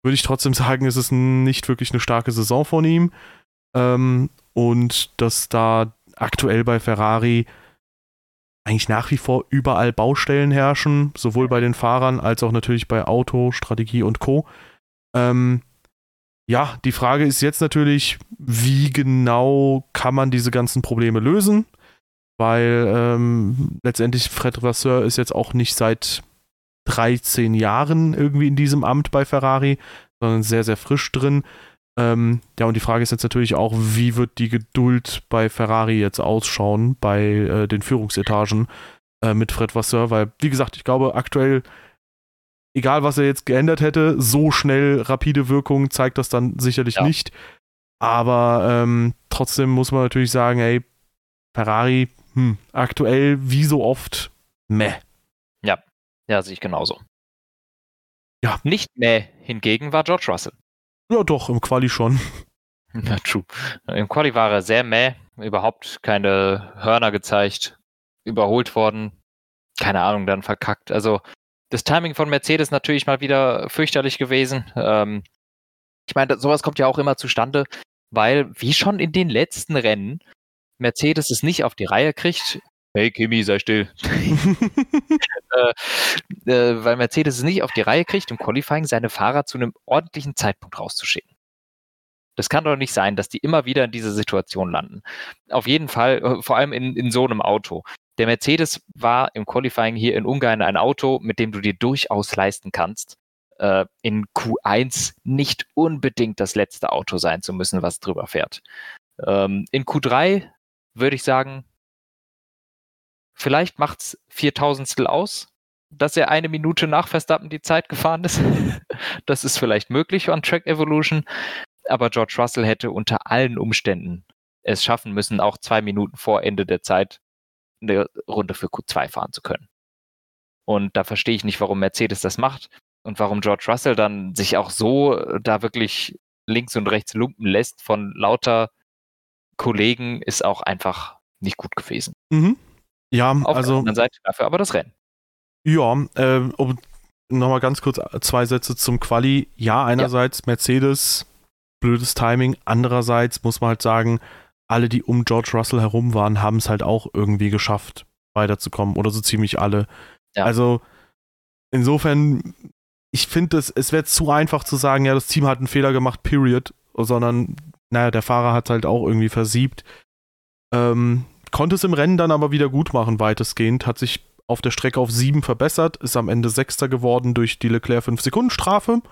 würde ich trotzdem sagen, ist es nicht wirklich eine starke Saison von ihm. Ähm, und dass da aktuell bei Ferrari eigentlich nach wie vor überall Baustellen herrschen, sowohl bei den Fahrern als auch natürlich bei Auto, Strategie und Co. Ähm, ja, die Frage ist jetzt natürlich, wie genau kann man diese ganzen Probleme lösen? weil ähm, letztendlich Fred Vasseur ist jetzt auch nicht seit 13 Jahren irgendwie in diesem Amt bei Ferrari, sondern sehr, sehr frisch drin. Ähm, ja, und die Frage ist jetzt natürlich auch, wie wird die Geduld bei Ferrari jetzt ausschauen, bei äh, den Führungsetagen äh, mit Fred Vasseur, weil, wie gesagt, ich glaube, aktuell, egal was er jetzt geändert hätte, so schnell rapide Wirkung zeigt das dann sicherlich ja. nicht. Aber ähm, trotzdem muss man natürlich sagen, ey, Ferrari hm, aktuell wie so oft meh. Ja, ja, sehe ich genauso. Ja. Nicht meh hingegen war George Russell. Ja, doch, im Quali schon. Ja, true. Im Quali war er sehr meh, überhaupt keine Hörner gezeigt, überholt worden, keine Ahnung, dann verkackt. Also das Timing von Mercedes natürlich mal wieder fürchterlich gewesen. Ähm, ich meine, sowas kommt ja auch immer zustande, weil, wie schon in den letzten Rennen, Mercedes es nicht auf die Reihe kriegt. Hey Kimi, sei still. äh, äh, weil Mercedes es nicht auf die Reihe kriegt, im Qualifying seine Fahrer zu einem ordentlichen Zeitpunkt rauszuschicken. Das kann doch nicht sein, dass die immer wieder in diese Situation landen. Auf jeden Fall, äh, vor allem in, in so einem Auto. Der Mercedes war im Qualifying hier in Ungarn ein Auto, mit dem du dir durchaus leisten kannst, äh, in Q1 nicht unbedingt das letzte Auto sein zu müssen, was drüber fährt. Ähm, in Q3 würde ich sagen, vielleicht macht es Viertausendstel aus, dass er eine Minute nach Verstappen die Zeit gefahren ist. das ist vielleicht möglich an Track Evolution, aber George Russell hätte unter allen Umständen es schaffen müssen, auch zwei Minuten vor Ende der Zeit eine Runde für Q2 fahren zu können. Und da verstehe ich nicht, warum Mercedes das macht und warum George Russell dann sich auch so da wirklich links und rechts lumpen lässt von lauter Kollegen, ist auch einfach nicht gut gewesen. Mhm. Ja, Auf also. der anderen Seite dafür aber das Rennen. Ja, äh, um nochmal ganz kurz zwei Sätze zum Quali. Ja, einerseits ja. Mercedes, blödes Timing. Andererseits muss man halt sagen, alle, die um George Russell herum waren, haben es halt auch irgendwie geschafft, weiterzukommen. Oder so ziemlich alle. Ja. Also, insofern, ich finde, es wäre zu einfach zu sagen, ja, das Team hat einen Fehler gemacht, period. Sondern, naja, der Fahrer hat halt auch irgendwie versiebt. Ähm, konnte es im Rennen dann aber wieder gut machen, weitestgehend. Hat sich auf der Strecke auf sieben verbessert, ist am Ende Sechster geworden durch die Leclerc 5-Sekunden-Strafe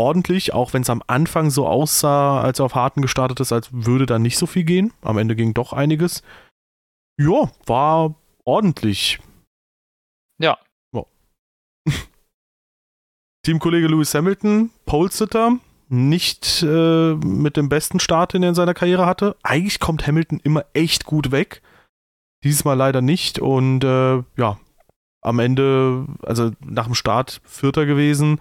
ordentlich, auch wenn es am Anfang so aussah, als er auf Harten gestartet ist, als würde da nicht so viel gehen. Am Ende ging doch einiges. Ja, war ordentlich. Ja. ja. Teamkollege Lewis Hamilton, Polesitter, nicht äh, mit dem besten Start, den er in seiner Karriere hatte. Eigentlich kommt Hamilton immer echt gut weg. Diesmal leider nicht. Und äh, ja, am Ende, also nach dem Start Vierter gewesen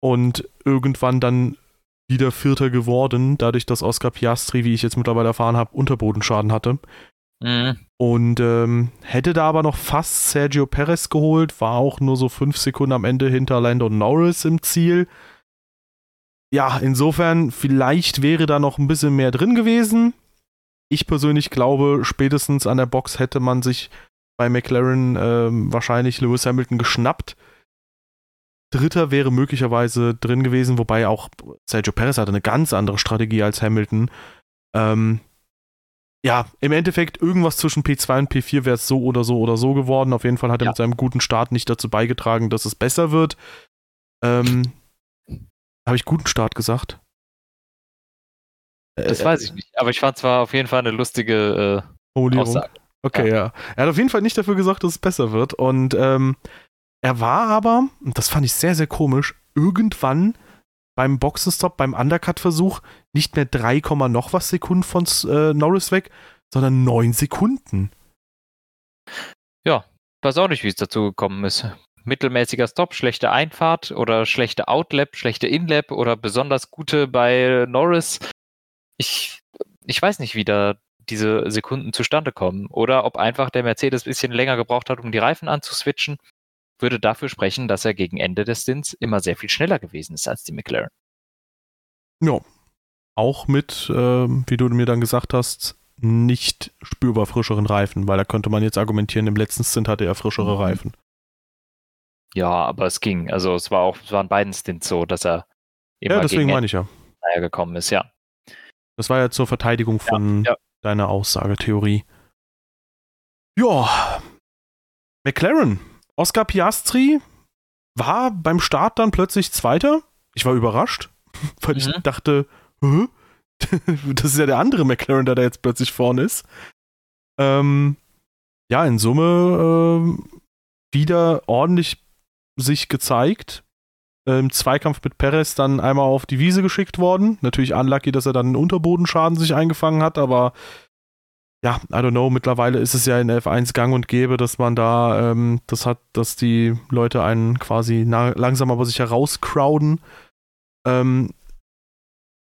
und irgendwann dann wieder Vierter geworden, dadurch, dass Oscar Piastri, wie ich jetzt mittlerweile erfahren habe, Unterbodenschaden hatte. Mhm. Und ähm, hätte da aber noch fast Sergio Perez geholt, war auch nur so fünf Sekunden am Ende hinter Lando Norris im Ziel. Ja, insofern, vielleicht wäre da noch ein bisschen mehr drin gewesen. Ich persönlich glaube, spätestens an der Box hätte man sich bei McLaren ähm, wahrscheinlich Lewis Hamilton geschnappt Dritter wäre möglicherweise drin gewesen, wobei auch Sergio Perez hatte eine ganz andere Strategie als Hamilton. Ähm, ja, im Endeffekt irgendwas zwischen P2 und P4 wäre es so oder so oder so geworden. Auf jeden Fall hat er ja. mit seinem guten Start nicht dazu beigetragen, dass es besser wird. Ähm, Habe ich guten Start gesagt? Das äh, weiß ich nicht. Aber ich fand zwar auf jeden Fall eine lustige äh, Aussage. Okay, ja. ja. Er hat auf jeden Fall nicht dafür gesorgt, dass es besser wird. Und ähm, er war aber, und das fand ich sehr, sehr komisch, irgendwann beim Boxenstopp, beim Undercut-Versuch nicht mehr 3, noch was Sekunden von äh, Norris weg, sondern 9 Sekunden. Ja, weiß auch nicht, wie es dazu gekommen ist. Mittelmäßiger Stop, schlechte Einfahrt oder schlechte Outlap, schlechte Inlap oder besonders gute bei Norris. Ich, ich weiß nicht, wie da diese Sekunden zustande kommen. Oder ob einfach der Mercedes ein bisschen länger gebraucht hat, um die Reifen anzuswitchen würde dafür sprechen, dass er gegen Ende des Stints immer sehr viel schneller gewesen ist als die McLaren. Ja. Auch mit, äh, wie du mir dann gesagt hast, nicht spürbar frischeren Reifen, weil da könnte man jetzt argumentieren, im letzten Stint hatte er frischere mhm. Reifen. Ja, aber es ging. Also es war auch, es waren beiden Stints so, dass er immer ja, deswegen meine ich ja. gekommen ist, ja. Das war ja zur Verteidigung von ja, ja. deiner Aussagetheorie. Ja. McLaren Oscar Piastri war beim Start dann plötzlich Zweiter. Ich war überrascht, weil mhm. ich dachte, Hä? das ist ja der andere McLaren, der da jetzt plötzlich vorne ist. Ähm, ja, in Summe ähm, wieder ordentlich sich gezeigt. Im Zweikampf mit Perez dann einmal auf die Wiese geschickt worden. Natürlich unlucky, dass er dann einen Unterbodenschaden sich eingefangen hat, aber ja, I don't know, mittlerweile ist es ja in F1 gang und gäbe, dass man da ähm, das hat, dass die Leute einen quasi langsam aber sicher rauscrowden. Ähm,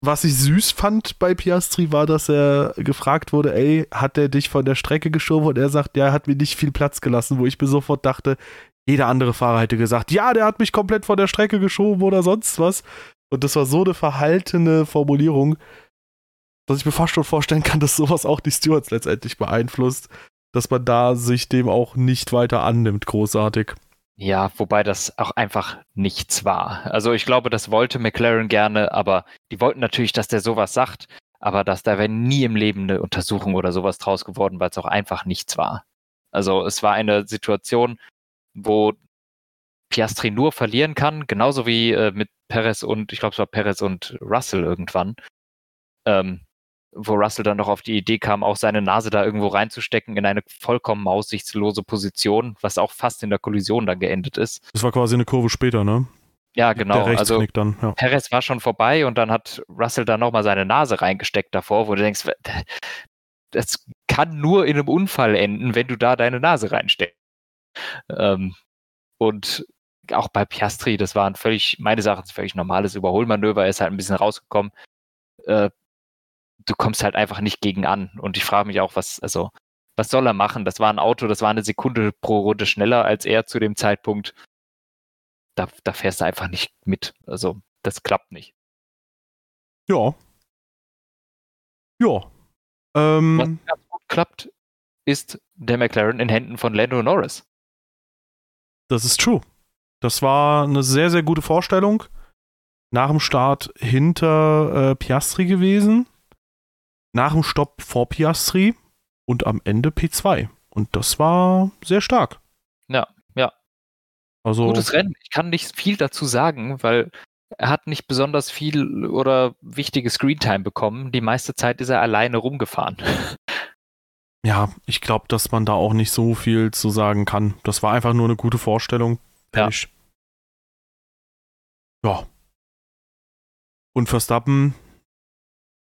was ich süß fand bei Piastri war, dass er gefragt wurde, ey, hat der dich von der Strecke geschoben? Und er sagt, ja, er hat mir nicht viel Platz gelassen, wo ich mir sofort dachte, Jeder andere Fahrer hätte gesagt, ja, der hat mich komplett von der Strecke geschoben oder sonst was. Und das war so eine verhaltene Formulierung, dass ich mir fast schon vorstellen kann, dass sowas auch die Stewards letztendlich beeinflusst, dass man da sich dem auch nicht weiter annimmt, großartig. Ja, wobei das auch einfach nichts war. Also ich glaube, das wollte McLaren gerne, aber die wollten natürlich, dass der sowas sagt, aber dass da wäre nie im Leben eine Untersuchung oder sowas draus geworden, weil es auch einfach nichts war. Also es war eine Situation, wo Piastri nur verlieren kann, genauso wie äh, mit Perez und, ich glaube es war Perez und Russell irgendwann. Ähm, wo Russell dann noch auf die Idee kam, auch seine Nase da irgendwo reinzustecken in eine vollkommen aussichtslose Position, was auch fast in der Kollision dann geendet ist. Das war quasi eine Kurve später, ne? Ja, genau. also dann, ja. Perez war schon vorbei und dann hat Russell dann nochmal seine Nase reingesteckt davor, wo du denkst, das kann nur in einem Unfall enden, wenn du da deine Nase reinsteckst. Ähm, und auch bei Piastri, das war ein völlig, meines Erachtens völlig normales Überholmanöver, er ist halt ein bisschen rausgekommen. Äh, du kommst halt einfach nicht gegen an. Und ich frage mich auch, was, also, was soll er machen? Das war ein Auto, das war eine Sekunde pro Runde schneller als er zu dem Zeitpunkt. Da, da fährst du einfach nicht mit. Also, das klappt nicht. Ja. Ja. Ähm, was ganz gut klappt, ist der McLaren in Händen von Lando Norris. Das ist true. Das war eine sehr, sehr gute Vorstellung. Nach dem Start hinter äh, Piastri gewesen nach dem Stopp vor Piastri und am Ende P2. Und das war sehr stark. Ja, ja. Also, Gutes Rennen. Ich kann nicht viel dazu sagen, weil er hat nicht besonders viel oder wichtige Screentime bekommen. Die meiste Zeit ist er alleine rumgefahren. Ja, ich glaube, dass man da auch nicht so viel zu sagen kann. Das war einfach nur eine gute Vorstellung. Ja. ja. Und Verstappen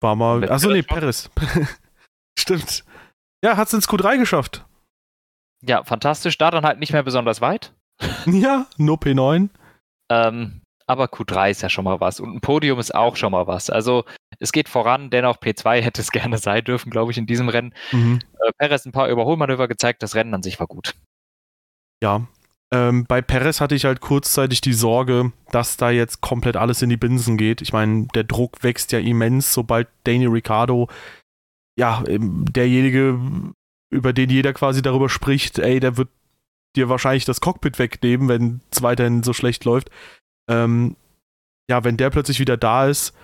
war mal. Achso, nee, Paris. Stimmt. Ja, hat es ins Q3 geschafft. Ja, fantastisch. Da dann halt nicht mehr besonders weit. ja, nur P9. Ähm, aber Q3 ist ja schon mal was. Und ein Podium ist auch schon mal was. Also es geht voran, dennoch P2 hätte es gerne sein dürfen, glaube ich, in diesem Rennen. Mhm. Äh, Perez ein paar Überholmanöver gezeigt, das Rennen an sich war gut. Ja, ähm, bei Perez hatte ich halt kurzzeitig die Sorge, dass da jetzt komplett alles in die Binsen geht. Ich meine, der Druck wächst ja immens, sobald Daniel Ricciardo, ja, derjenige, über den jeder quasi darüber spricht, ey, der wird dir wahrscheinlich das Cockpit wegnehmen, wenn es weiterhin so schlecht läuft. Ähm, ja, wenn der plötzlich wieder da ist,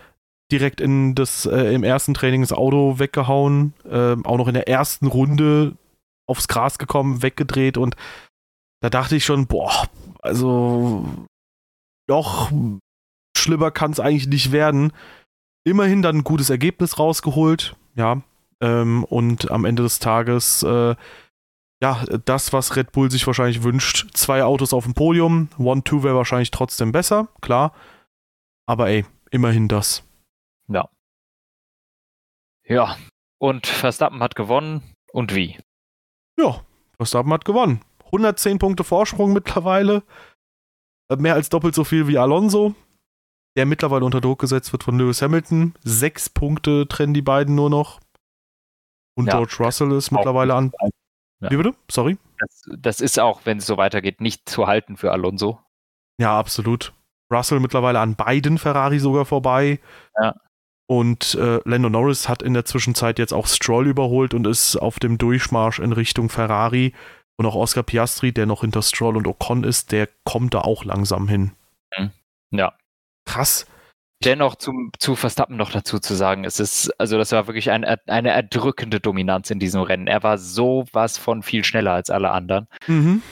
direkt in das äh, im ersten Training das Auto weggehauen, äh, auch noch in der ersten Runde aufs Gras gekommen, weggedreht und da dachte ich schon, boah, also noch schlimmer kann es eigentlich nicht werden. Immerhin dann ein gutes Ergebnis rausgeholt, ja. Ähm, und am Ende des Tages, äh, ja, das, was Red Bull sich wahrscheinlich wünscht. Zwei Autos auf dem Podium. One-Two wäre wahrscheinlich trotzdem besser, klar. Aber ey, immerhin das. Ja. Ja. Und Verstappen hat gewonnen. Und wie? Ja, Verstappen hat gewonnen. 110 Punkte Vorsprung mittlerweile. Äh, mehr als doppelt so viel wie Alonso, der mittlerweile unter Druck gesetzt wird von Lewis Hamilton. Sechs Punkte trennen die beiden nur noch. Und ja, George Russell ist mittlerweile an. Ja. Wie bitte? Sorry. Das, das ist auch, wenn es so weitergeht, nicht zu halten für Alonso. Ja, absolut. Russell mittlerweile an beiden Ferrari sogar vorbei. Ja. Und äh, Lando Norris hat in der Zwischenzeit jetzt auch Stroll überholt und ist auf dem Durchmarsch in Richtung Ferrari. Und auch Oscar Piastri, der noch hinter Stroll und Ocon ist, der kommt da auch langsam hin. Mhm. Ja. Krass. Dennoch zum, zu Verstappen noch dazu zu sagen, es ist, also das war wirklich ein, eine erdrückende Dominanz in diesem Rennen. Er war sowas von viel schneller als alle anderen. Mhm.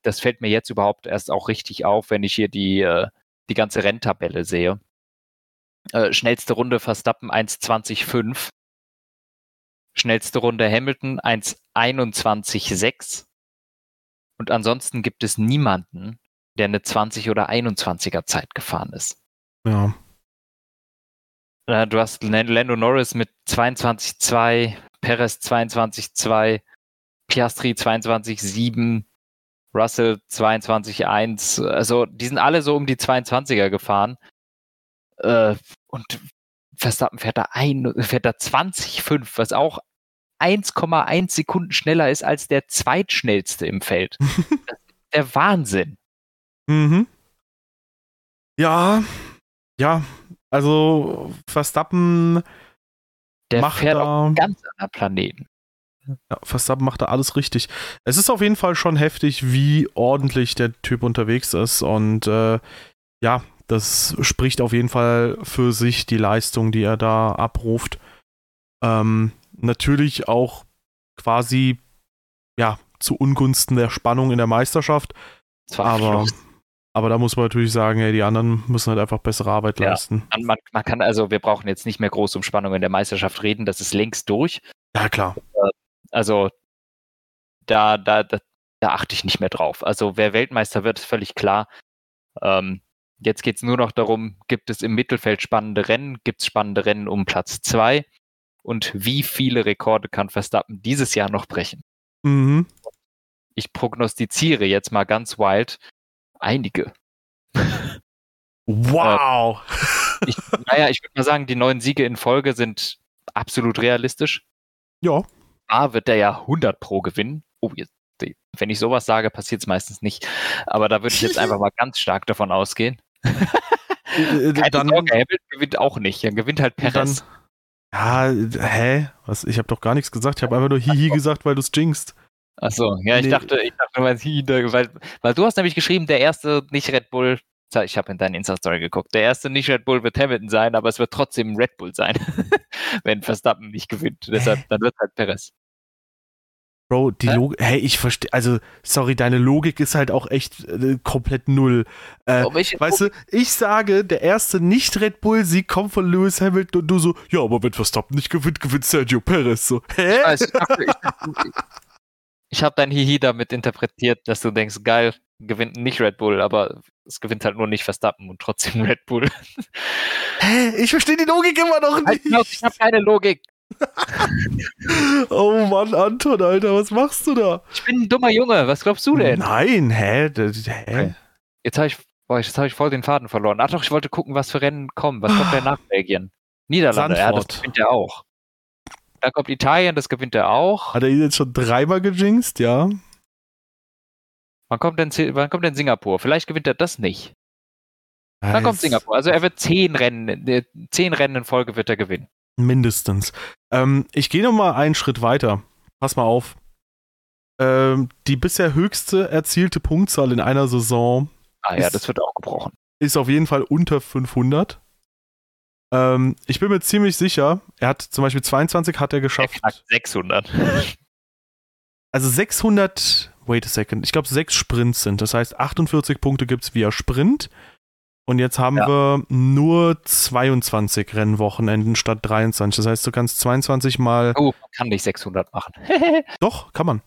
Das fällt mir jetzt überhaupt erst auch richtig auf, wenn ich hier die, äh, die ganze Renntabelle sehe. Äh, schnellste Runde Verstappen 1,20,5. Schnellste Runde Hamilton 1,21,6. Und ansonsten gibt es niemanden, der eine 20 oder 21er Zeit gefahren ist. Ja. Du hast Lando Norris mit 22,2, Perez 22,2, Piastri 22,7, Russell 22,1. Also die sind alle so um die 22er gefahren. Äh, und Verstappen fährt da, ein, fährt da 20,5, was auch 1,1 Sekunden schneller ist als der zweitschnellste im Feld. das, der Wahnsinn. Mhm. Ja, ja, also Verstappen Der macht fährt auf da, einem ganz anderen Planeten. ja, Verstappen macht da alles richtig. Es ist auf jeden Fall schon heftig, wie ordentlich der Typ unterwegs ist und äh, ja, das spricht auf jeden Fall für sich, die Leistung, die er da abruft. Ähm, natürlich auch quasi, ja, zu Ungunsten der Spannung in der Meisterschaft, aber, aber da muss man natürlich sagen, hey, die anderen müssen halt einfach bessere Arbeit Ja. leisten. man, man, man kann also, wir brauchen jetzt nicht mehr groß um Spannung in der Meisterschaft reden, das ist längst durch. Ja, klar. Also da, da, da, da achte ich nicht mehr drauf. Also wer Weltmeister wird, ist völlig klar. Ähm, jetzt geht es nur noch darum, gibt es im Mittelfeld spannende Rennen, gibt es spannende Rennen um Platz zwei und wie viele Rekorde kann Verstappen dieses Jahr noch brechen? Mhm. Ich prognostiziere jetzt mal ganz wild einige. Wow! Ich, naja, ich würde mal sagen, die neun Siege in Folge sind absolut realistisch. ja, A wird der ja 100 pro gewinnen. Oh, jetzt, wenn ich sowas sage, passiert es meistens nicht. Aber da würde ich jetzt einfach mal ganz stark davon ausgehen. Äh, Keine dann, Sorge, Hamilton gewinnt auch nicht. Er gewinnt halt Perez. ja, hä? Was? Ich habe doch gar nichts gesagt. Ich habe einfach nur Hihi gesagt, weil du es jinxst. Achso, ja, ich Nee. dachte, ich dachte, weil, da- weil, weil du hast nämlich geschrieben, der erste nicht Red Bull. Ich habe in deine Insta-Story geguckt. Der erste nicht Red Bull wird Hamilton sein, aber es wird trotzdem Red Bull sein, wenn Verstappen nicht gewinnt. Deshalb, dann wird halt Perez. Bro, die Hä? Logik, hey, ich verstehe, also, sorry, deine Logik ist halt auch echt äh, komplett null. Äh, Oh, weißt du, ich sage, der erste Nicht-Red Bull-Sieg kommt von Lewis Hamilton und du so, ja, aber wenn Verstappen nicht gewinnt, gewinnt Sergio Perez. So, hä? Ich weiß, ich dachte, ich, ich habe dein Hihi damit interpretiert, dass du denkst, geil, gewinnt nicht Red Bull, aber es gewinnt halt nur nicht Verstappen und trotzdem Red Bull. Hä? Ich verstehe die Logik immer noch Halt, nicht. ich habe keine Logik. Oh Mann, Anton, Alter, was machst du da? Ich bin ein dummer Junge. Was glaubst du denn? Nein, hä? Hä? Jetzt habe ich, boah, jetzt habe ich voll den Faden verloren. Ach doch, ich wollte gucken, was für Rennen kommen. Was kommt denn nach Belgien? Niederlande, ja, das gewinnt er auch. Dann kommt Italien, das gewinnt er auch. Hat er ihn jetzt schon dreimal gejinxt? Ja. Wann kommt denn, wann kommt denn Singapur? Vielleicht gewinnt er das nicht. Dann kommt Singapur. Also er wird zehn Rennen, äh, zehn Rennen in Folge wird er gewinnen. Mindestens. Ähm, ich gehe noch mal einen Schritt weiter. Pass mal auf. Ähm, die bisher höchste erzielte Punktzahl in einer Saison Ah ja, Ist- das wird auch gebrochen. ist auf jeden Fall unter 500. Ähm, ich bin mir ziemlich sicher, er hat zum Beispiel 22 hat er Er geschafft. knackt 600. Also 600, wait a second, ich glaube sechs Sprints sind. Das heißt 48 Punkte gibt es via Sprint. Und jetzt haben Ja. wir nur 22 Rennwochenenden statt 23. Das heißt, du kannst 22 mal Oh, man kann nicht 600 machen. Doch, kann man.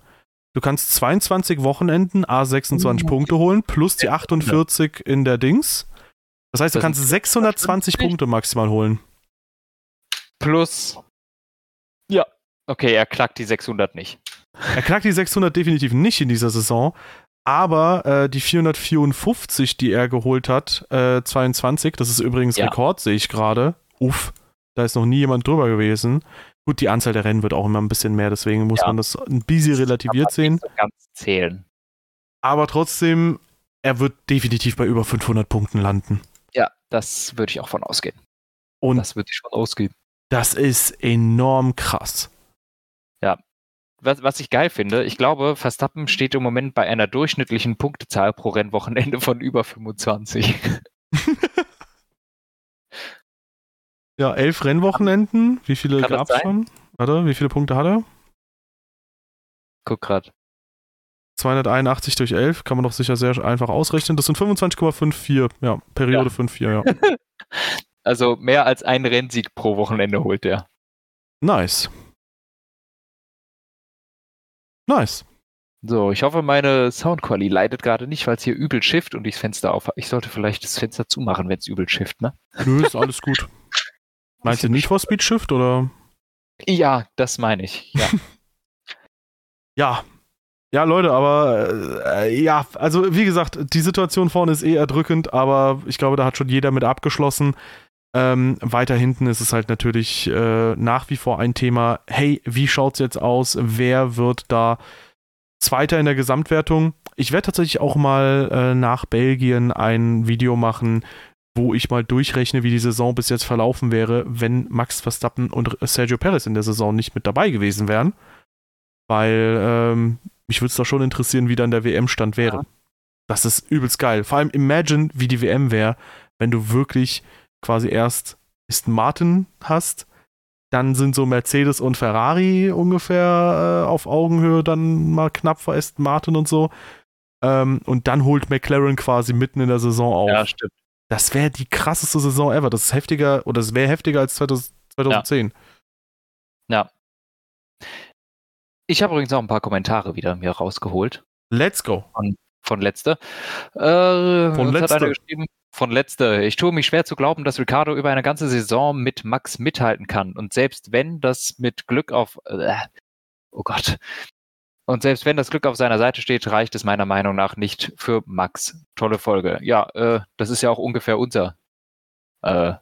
Du kannst 22 Wochenenden A26 Uh. Punkte holen, plus die 48 in der Dings. Das heißt, du Das kannst sind 620 50. Punkte maximal holen. Plus. Ja. Okay, er knackt die 600 nicht. Er knackt die 600 definitiv nicht in dieser Saison, aber äh, die 454, die er geholt hat, äh, 22, das ist übrigens Ja. Rekord, sehe ich gerade. Uff, da ist noch nie jemand drüber gewesen. Gut, die Anzahl der Rennen wird auch immer ein bisschen mehr, deswegen muss Ja. man das ein bisschen relativiert sehen. So ganz zählen. Aber trotzdem, er wird definitiv bei über 500 Punkten landen. Ja, das würde ich auch von ausgehen. Und Das würde ich von ausgehen. das ist enorm krass. Was, was ich geil finde, ich glaube, Verstappen steht im Moment bei einer durchschnittlichen Punktezahl pro Rennwochenende von über 25. Ja, elf Rennwochenenden. Wie viele gab es schon? Warte, wie viele Punkte hat er? Guck grad. 281 durch 11 kann man doch sicher sehr einfach ausrechnen. Das sind 25,54. Ja, Periode Ja. 5,4, ja. Also mehr als ein Rennsieg pro Wochenende holt er. Nice. Nice. So, ich hoffe, meine Soundqualität leidet gerade nicht, weil es hier übel schifft und ich das Fenster auf. Ich sollte vielleicht das Fenster zumachen, wenn es übel schifft, ne? Nö, ist alles gut. Meinst du nicht for Speed Shift oder? Ja, das meine ich. Ja. Ja. Ja, Leute, aber äh, ja, also wie gesagt, die Situation vorne ist eh erdrückend, aber ich glaube, da hat schon jeder mit abgeschlossen. Ähm, weiter hinten ist es halt natürlich äh, nach wie vor ein Thema, hey, wie schaut's jetzt aus? Wer wird da Zweiter in der Gesamtwertung? ich werde tatsächlich auch mal äh, nach Belgien ein Video machen, wo ich mal durchrechne, wie die Saison bis jetzt verlaufen wäre, wenn Max Verstappen und Sergio Perez in der Saison nicht mit dabei gewesen wären. Weil ähm, mich würde es doch schon interessieren, wie dann der WM-Stand wäre. Ja. Das ist übelst geil. Vor allem imagine, wie die WM wäre, wenn du wirklich quasi erst Aston Martin hast, dann sind so Mercedes und Ferrari ungefähr äh, auf Augenhöhe, dann mal knapp vor Aston Martin und so. Ähm, und dann holt McLaren quasi mitten in der Saison auf. Ja, stimmt. Das wäre die krasseste Saison ever. Das ist heftiger, oder es wäre heftiger als 2010. Ja. ja. Ich habe übrigens auch ein paar Kommentare wieder mir rausgeholt. Let's go. Von, von letzte. Äh, von letzte. Von letzte. Ich tue mich schwer zu glauben, dass Ricardo über eine ganze Saison mit Max mithalten kann. Und selbst wenn das mit Glück auf. Äh, oh Gott. Und selbst wenn das Glück auf seiner Seite steht, reicht es meiner Meinung nach nicht für Max. Tolle Folge. Ja, äh, das ist ja auch ungefähr unser, äh,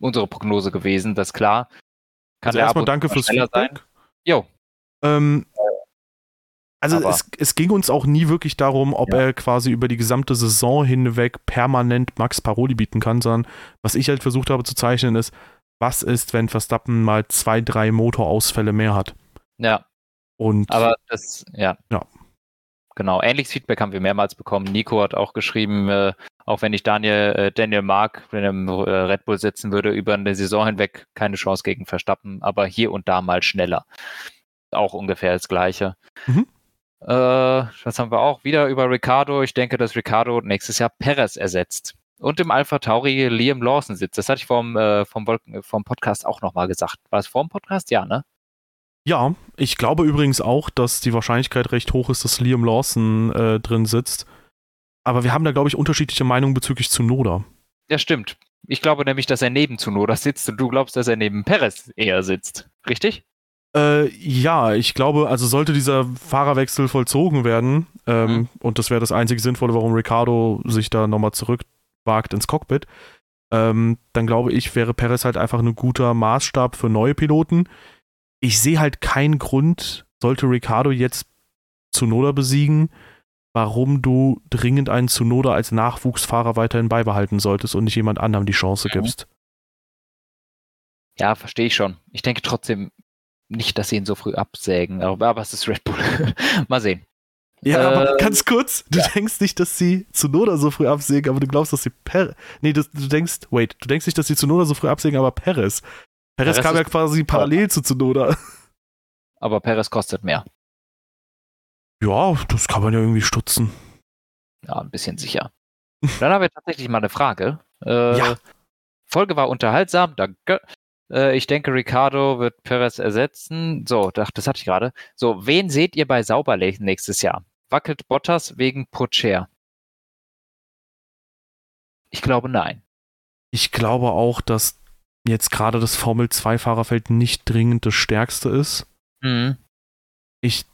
unsere Prognose gewesen. Das ist klar. Kann also erstmal danke fürs Feedback. Sein. Jo. Ähm, also es, es, ging uns auch nie wirklich darum, ob ja. er quasi über die gesamte Saison hinweg permanent Max Paroli bieten kann, sondern was ich halt versucht habe zu zeichnen ist, was ist, wenn Verstappen mal zwei, drei Motorausfälle mehr hat. Ja. Und aber das, ja. Ja. Genau, ähnliches Feedback haben wir mehrmals bekommen. Nico hat auch geschrieben, äh, auch wenn ich Daniel, äh, Daniel Mark in einem äh, Red Bull setzen würde, über eine Saison hinweg keine Chance gegen Verstappen, aber hier und da mal schneller. Auch ungefähr das Gleiche. Mhm. Äh, was haben wir auch? Wieder über Ricardo. Ich denke, dass Ricardo nächstes Jahr Perez ersetzt. Und im Alpha Tauri Liam Lawson sitzt. Das hatte ich vom, äh, vom, vom Podcast auch nochmal gesagt. War es vor dem Podcast? Ja, ne? Ja, ich glaube übrigens auch, dass die Wahrscheinlichkeit recht hoch ist, dass Liam Lawson äh, drin sitzt. Aber wir haben da, glaube ich, unterschiedliche Meinungen bezüglich Zunoda. Ja, stimmt. Ich glaube nämlich, dass er neben Zunoda sitzt und du glaubst, dass er neben Perez eher sitzt. Richtig? Äh, ja, ich glaube, also sollte dieser Fahrerwechsel vollzogen werden, ähm, mhm. und das wäre das einzige Sinnvolle, warum Ricardo sich da nochmal zurückwagt ins Cockpit, ähm, dann glaube ich, wäre Perez halt einfach ein guter Maßstab für neue Piloten. Ich sehe halt keinen Grund, sollte Ricardo jetzt Zunoda besiegen, warum du dringend einen Zunoda als Nachwuchsfahrer weiterhin beibehalten solltest und nicht jemand anderem die Chance mhm. gibst. Ja, verstehe ich schon. Ich denke trotzdem, nicht, dass sie ihn so früh absägen, aber, aber es ist Red Bull. Mal sehen. Ja, äh, aber ganz kurz, du ja. denkst nicht, dass sie Zunoda so früh absägen, aber du glaubst, dass sie Per. Nee, du, du, denkst, wait, du denkst nicht, dass sie Zunoda so früh absägen, aber Perez. Perez, Perez kam ja quasi parallel ja. zu Zunoda. Aber Perez kostet mehr. Ja, das kann man ja irgendwie stutzen. Ja, ein bisschen sicher. Dann haben wir tatsächlich mal eine Frage. Äh, ja. Folge war unterhaltsam, danke. Äh, ich denke, Ricardo wird Perez ersetzen. So, das, das hatte ich gerade. So, wen seht ihr bei Sauberlech nächstes Jahr? Wackelt Bottas wegen Pocher? Ich glaube nein. Ich glaube auch, dass jetzt gerade das Formel-2-Fahrerfeld nicht dringend das stärkste ist. Mhm. Ich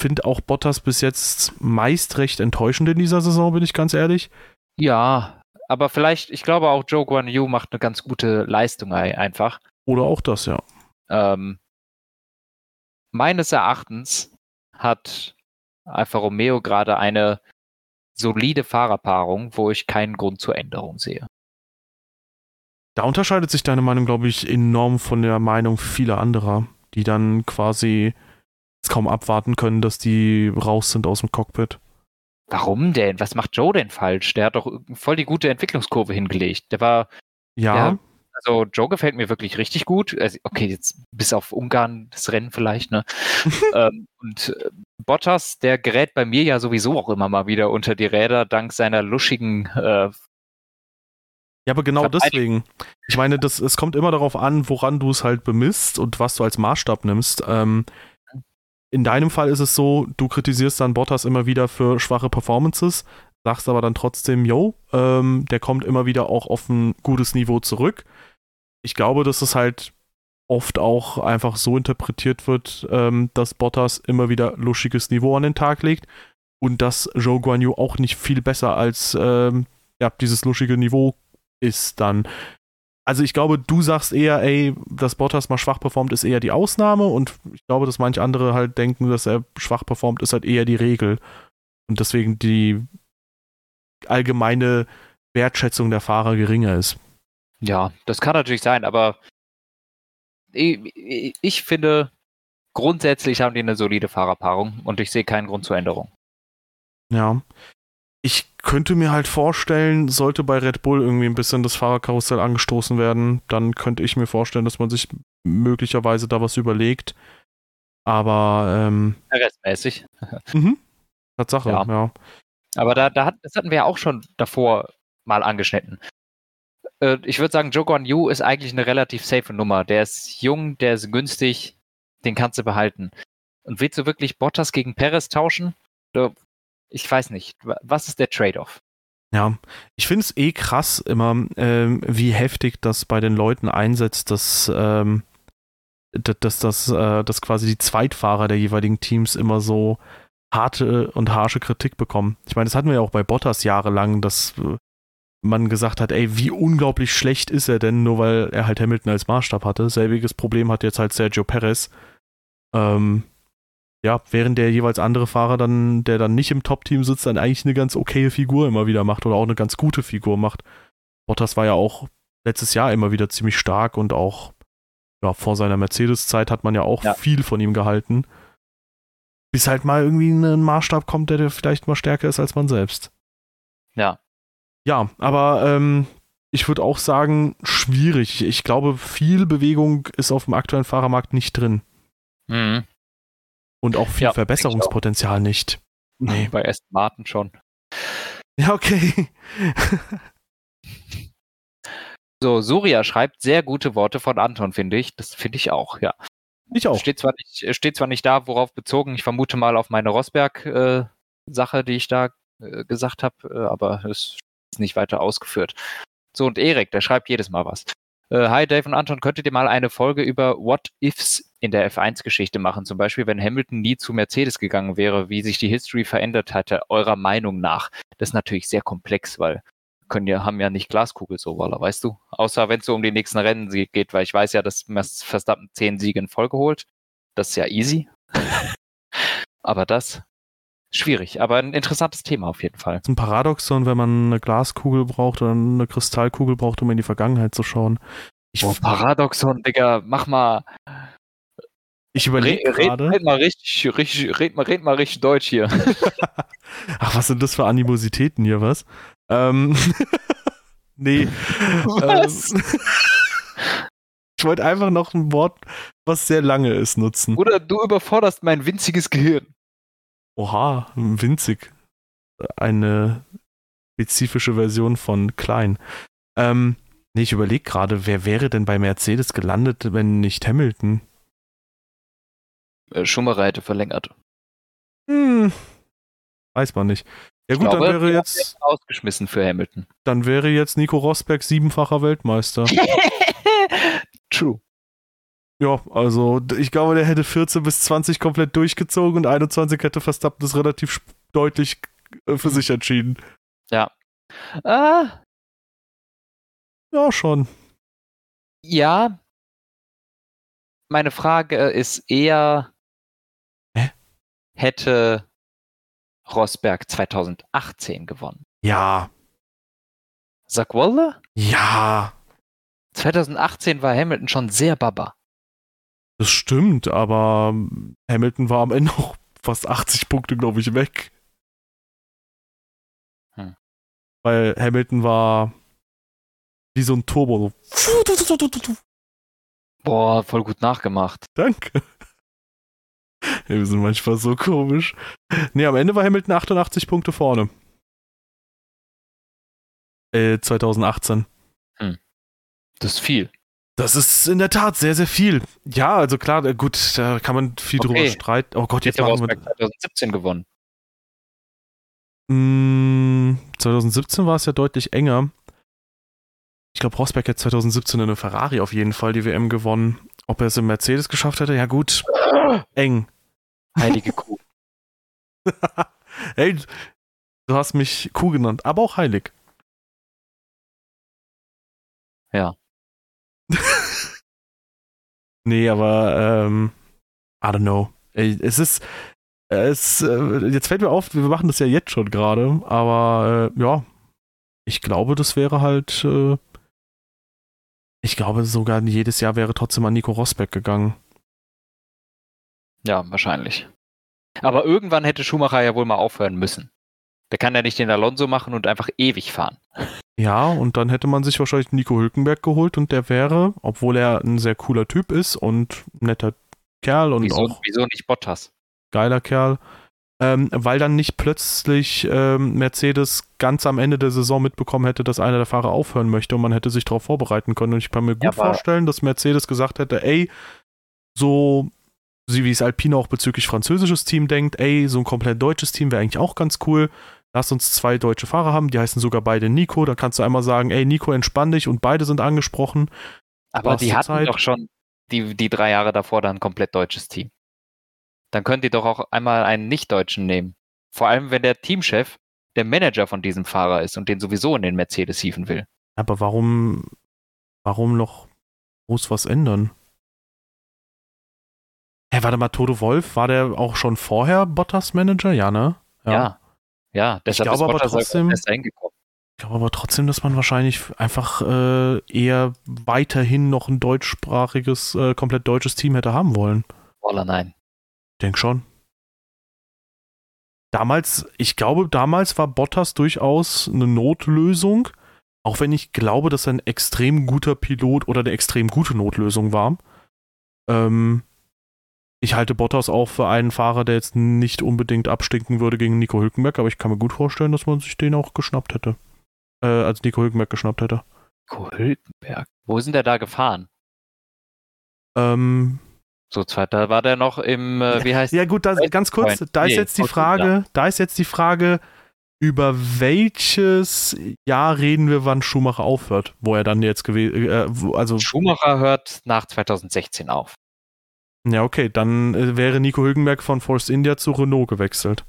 finde auch Bottas bis jetzt meist recht enttäuschend in dieser Saison, bin ich ganz ehrlich. Ja, aber vielleicht, ich glaube auch Joe Guan Yu macht eine ganz gute Leistung einfach. Oder auch das, ja. Ähm, meines Erachtens hat Alfa Romeo gerade eine solide Fahrerpaarung, wo ich keinen Grund zur Änderung sehe. Da unterscheidet sich deine Meinung, glaube ich, enorm von der Meinung vieler anderer, die dann quasi kaum abwarten können, dass die raus sind aus dem Cockpit. Warum denn? Was macht Joe denn falsch? Der hat doch voll die gute Entwicklungskurve hingelegt. Der war. Ja. Der, also Joe gefällt mir wirklich richtig gut. Also, okay, jetzt bis auf Ungarn das Rennen vielleicht, ne? ähm, und äh, Bottas, der gerät bei mir ja sowieso auch immer mal wieder unter die Räder, dank seiner luschigen äh, ja, aber genau deswegen. Ich meine, das, es kommt immer darauf an, woran du es halt bemisst und was du als Maßstab nimmst. Ähm, in deinem Fall ist es so, du kritisierst dann Bottas immer wieder für schwache Performances, sagst aber dann trotzdem, yo, ähm, der kommt immer wieder auch auf ein gutes Niveau zurück. Ich glaube, dass es halt oft auch einfach so interpretiert wird, ähm, dass Bottas immer wieder luschiges Niveau an den Tag legt und dass Joe Guan Yu auch nicht viel besser als ähm, ja, dieses luschige Niveau ist dann. Also ich glaube, du sagst eher, ey, dass Bottas mal schwach performt, ist eher die Ausnahme und ich glaube, dass manche andere halt denken, dass er schwach performt, ist halt eher die Regel. und deswegen die allgemeine Wertschätzung der Fahrer geringer ist. Ja, das kann natürlich sein, aber ich, ich finde, grundsätzlich haben die eine solide Fahrerpaarung und ich sehe keinen Grund zur Änderung. Ja. Ich könnte mir halt vorstellen, sollte bei Red Bull irgendwie ein bisschen das Fahrerkarussell angestoßen werden, dann könnte ich mir vorstellen, dass man sich möglicherweise da was überlegt. Aber ähm, Restmäßig. mhm. Tatsache, ja. ja. Aber da, da hat, das hatten wir ja auch schon davor mal angeschnitten. Äh, ich würde sagen, Joe Guan Yu ist eigentlich eine relativ safe Nummer. Der ist jung, der ist günstig, den kannst du behalten. Und willst du wirklich Bottas gegen Perez tauschen? Ich weiß nicht. Was ist der Trade-off? Ja, ich finde es eh krass immer, ähm, wie heftig das bei den Leuten einsetzt, dass, ähm, dass, dass, äh, dass quasi die Zweitfahrer der jeweiligen Teams immer so harte und harsche Kritik bekommen. Ich meine, das hatten wir ja auch bei Bottas jahrelang, dass äh, man gesagt hat, ey, wie unglaublich schlecht ist er denn, nur weil er halt Hamilton als Maßstab hatte. Selbiges Problem hat jetzt halt Sergio Perez. Ähm, ja, während der jeweils andere Fahrer dann, der dann nicht im Top-Team sitzt, dann eigentlich eine ganz okaye Figur immer wieder macht oder auch eine ganz gute Figur macht. Bottas war ja auch letztes Jahr immer wieder ziemlich stark und auch ja, vor seiner Mercedes-Zeit hat man ja auch ja. viel von ihm gehalten. Bis halt mal irgendwie ein Maßstab kommt, der vielleicht mal stärker ist als man selbst. Ja, ja, aber ähm, ich würde auch sagen, schwierig. Ich glaube, viel Bewegung ist auf dem aktuellen Fahrermarkt nicht drin. Mhm. Und auch viel ja, Verbesserungspotenzial nicht. Nee. Bei Aston Martin schon. Ja, okay. so, Surya schreibt sehr gute Worte von Anton, finde ich. Das finde ich auch, ja. Ich auch. Steht zwar nicht, steht zwar nicht da, worauf bezogen. Ich vermute mal auf meine Rosberg-Sache, äh, die ich da äh, gesagt habe, äh, aber es nicht weiter ausgeführt. So, und Erik, der schreibt jedes Mal was. Äh, Hi Dave und Anton, könntet ihr mal eine Folge über What-Ifs in der F1-Geschichte machen? Zum Beispiel, wenn Hamilton nie zu Mercedes gegangen wäre, wie sich die History verändert hätte, eurer Meinung nach. Das ist natürlich sehr komplex, weil können ja, haben ja nicht Glaskugel so, Waller, weißt du? Außer wenn es so um die nächsten Rennen geht, weil ich weiß ja, dass Verstappen zehn Siege in Folge holt. Das ist ja easy. Aber das schwierig, aber ein interessantes Thema auf jeden Fall. Es ist ein Paradoxon, wenn man eine Glaskugel braucht oder eine Kristallkugel braucht, um in die Vergangenheit zu schauen. Ich oh, Paradoxon, Digga, mach mal. Ich überlege gerade. Red, red, mal richtig, richtig, red mal, red mal richtig Deutsch hier. Ach, was sind das für Animositäten hier, was? Ähm, nee. Was? Ähm, ich wollte einfach noch ein Wort, was sehr lange ist, nutzen. Oder du überforderst mein winziges Gehirn. Oha, winzig. Eine spezifische Version von klein. Ähm, nee, ich überlege gerade, wer wäre denn bei Mercedes gelandet, wenn nicht Hamilton? Äh, Schumacher hätte verlängert. Hm, weiß man nicht. Ja gut, glaube, dann wäre jetzt ausgeschmissen für Hamilton. Dann wäre jetzt Nico Rosberg siebenfacher Weltmeister. True. Ja, also ich glaube, der hätte 14 bis 20 komplett durchgezogen und 21 hätte Verstappen das relativ deutlich äh, für sich entschieden. Ja. Ah. Ja, schon. Ja. Meine Frage ist eher, Hä? hätte Rosberg 2018 gewonnen? Ja. Sag Waller? Ja. 2018 war Hamilton schon sehr baba. Das stimmt, aber Hamilton war am Ende auch fast 80 Punkte, glaube ich, weg. Hm. Weil Hamilton war wie so ein Turbo. Boah, voll gut nachgemacht. Danke. wir sind manchmal so komisch. Nee, am Ende war Hamilton 88 Punkte vorne. Äh, 2018. Hm. Das ist viel. Das ist in der Tat sehr, sehr viel. Ja, also klar, äh, gut, da kann man viel okay. drüber streiten. Oh Gott, jetzt machen wir... 2017 gewonnen. 2017 hm, war es ja deutlich enger. Ich glaube, Rosberg hat 2017 in eine Ferrari auf jeden Fall die WM gewonnen. Ob er es im Mercedes geschafft hätte? Ja gut, eng. Heilige Kuh. hey, du hast mich Kuh genannt, aber auch heilig. Ja. nee, aber ähm, I don't know. Es ist Es, äh, jetzt fällt mir auf, wir machen das ja jetzt schon gerade, aber äh, ja, ich glaube, das wäre halt, äh, ich glaube sogar jedes Jahr wäre trotzdem an Nico Rosberg gegangen. Ja, wahrscheinlich. Aber irgendwann hätte Schumacher ja wohl mal aufhören müssen. Der kann ja nicht den Alonso machen und einfach ewig fahren. Ja, und dann hätte man sich wahrscheinlich Nico Hülkenberg geholt und der wäre, obwohl er ein sehr cooler Typ ist und netter Kerl und wieso, auch wieso nicht Bottas? geiler Kerl, ähm, weil dann nicht plötzlich ähm, Mercedes ganz am Ende der Saison mitbekommen hätte, dass einer der Fahrer aufhören möchte und man hätte sich darauf vorbereiten können. Und ich kann mir gut Ja, vorstellen, dass Mercedes gesagt hätte, ey, so sie wie es Alpine auch bezüglich französisches Team denkt, ey, so ein komplett deutsches Team wäre eigentlich auch ganz cool. Lass uns zwei deutsche Fahrer haben, die heißen sogar beide Nico. Da kannst du einmal sagen, ey, Nico, entspann dich und beide sind angesprochen. Aber die hatten Zeit? doch schon die, die drei Jahre davor dann ein komplett deutsches Team. Dann könnt ihr doch auch einmal einen Nicht-Deutschen nehmen. Vor allem, wenn der Teamchef der Manager von diesem Fahrer ist und den sowieso in den Mercedes hieven will. Aber warum, warum noch groß was ändern? Hä, warte mal, Toto Wolf, war der auch schon vorher Bottas Manager? Ja, ne? Ja. Ja, deshalb glaube ist aber trotzdem- besser hingekommen. Ich glaube aber trotzdem, dass man wahrscheinlich einfach äh, eher weiterhin noch ein deutschsprachiges, äh, komplett deutsches Team hätte haben wollen. Voila, nein. Ich denke schon. Damals, ich glaube, damals war Bottas durchaus eine Notlösung, auch wenn ich glaube, dass er ein extrem guter Pilot oder eine extrem gute Notlösung war. Ähm, ich halte Bottas auch für einen Fahrer, der jetzt nicht unbedingt abstinken würde gegen Nico Hülkenberg, aber ich kann mir gut vorstellen, dass man sich den auch geschnappt hätte. Äh, als Nico Hülkenberg geschnappt hätte. Nico Hülkenberg. Wo sind der da gefahren? Ähm, So zweit, da war der noch im, äh, wie heißt Ja, gut, da, West ganz kurz, da ist jetzt die Frage, da ist jetzt die Frage, über welches Jahr reden wir, wann Schumacher aufhört, wo er dann jetzt gewesen, äh, also, Schumacher hört nach 2016 auf. Ja, okay, dann äh, wäre Nico Hülkenberg von Force India zu Renault gewechselt.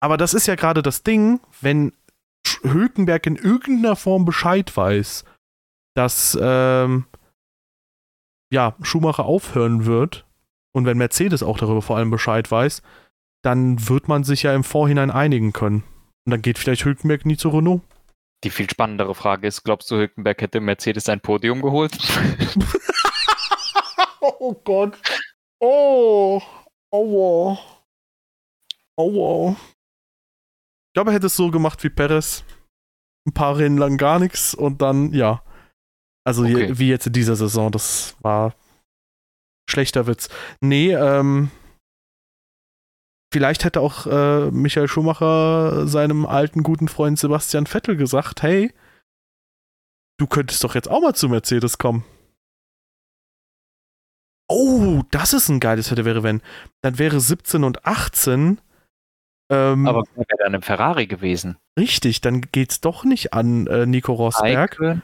Aber das ist ja gerade das Ding, wenn Hülkenberg in irgendeiner Form Bescheid weiß, dass, ähm, ja, Schumacher aufhören wird und wenn Mercedes auch darüber vor allem Bescheid weiß, dann wird man sich ja im Vorhinein einigen können. Und dann geht vielleicht Hülkenberg nie zu Renault. Die viel spannendere Frage ist, glaubst du, Hülkenberg hätte Mercedes ein Podium geholt? oh Gott. Oh. Aua. Aua. Ich glaube, er hätte es so gemacht wie Perez. Ein paar Rennen lang gar nichts und dann, ja. Also je, Okay. wie jetzt in dieser Saison, das war schlechter Witz. Nee, ähm. Vielleicht hätte auch äh, Michael Schumacher seinem alten guten Freund Sebastian Vettel gesagt, hey, du könntest doch jetzt auch mal zu Mercedes kommen. Oh, das ist ein geiles hätte wäre wenn. Dann wäre 17 und 18 ähm, Aber wäre dann im Ferrari gewesen? richtig, dann geht's doch nicht an äh, Nico Rosberg. Raikkonen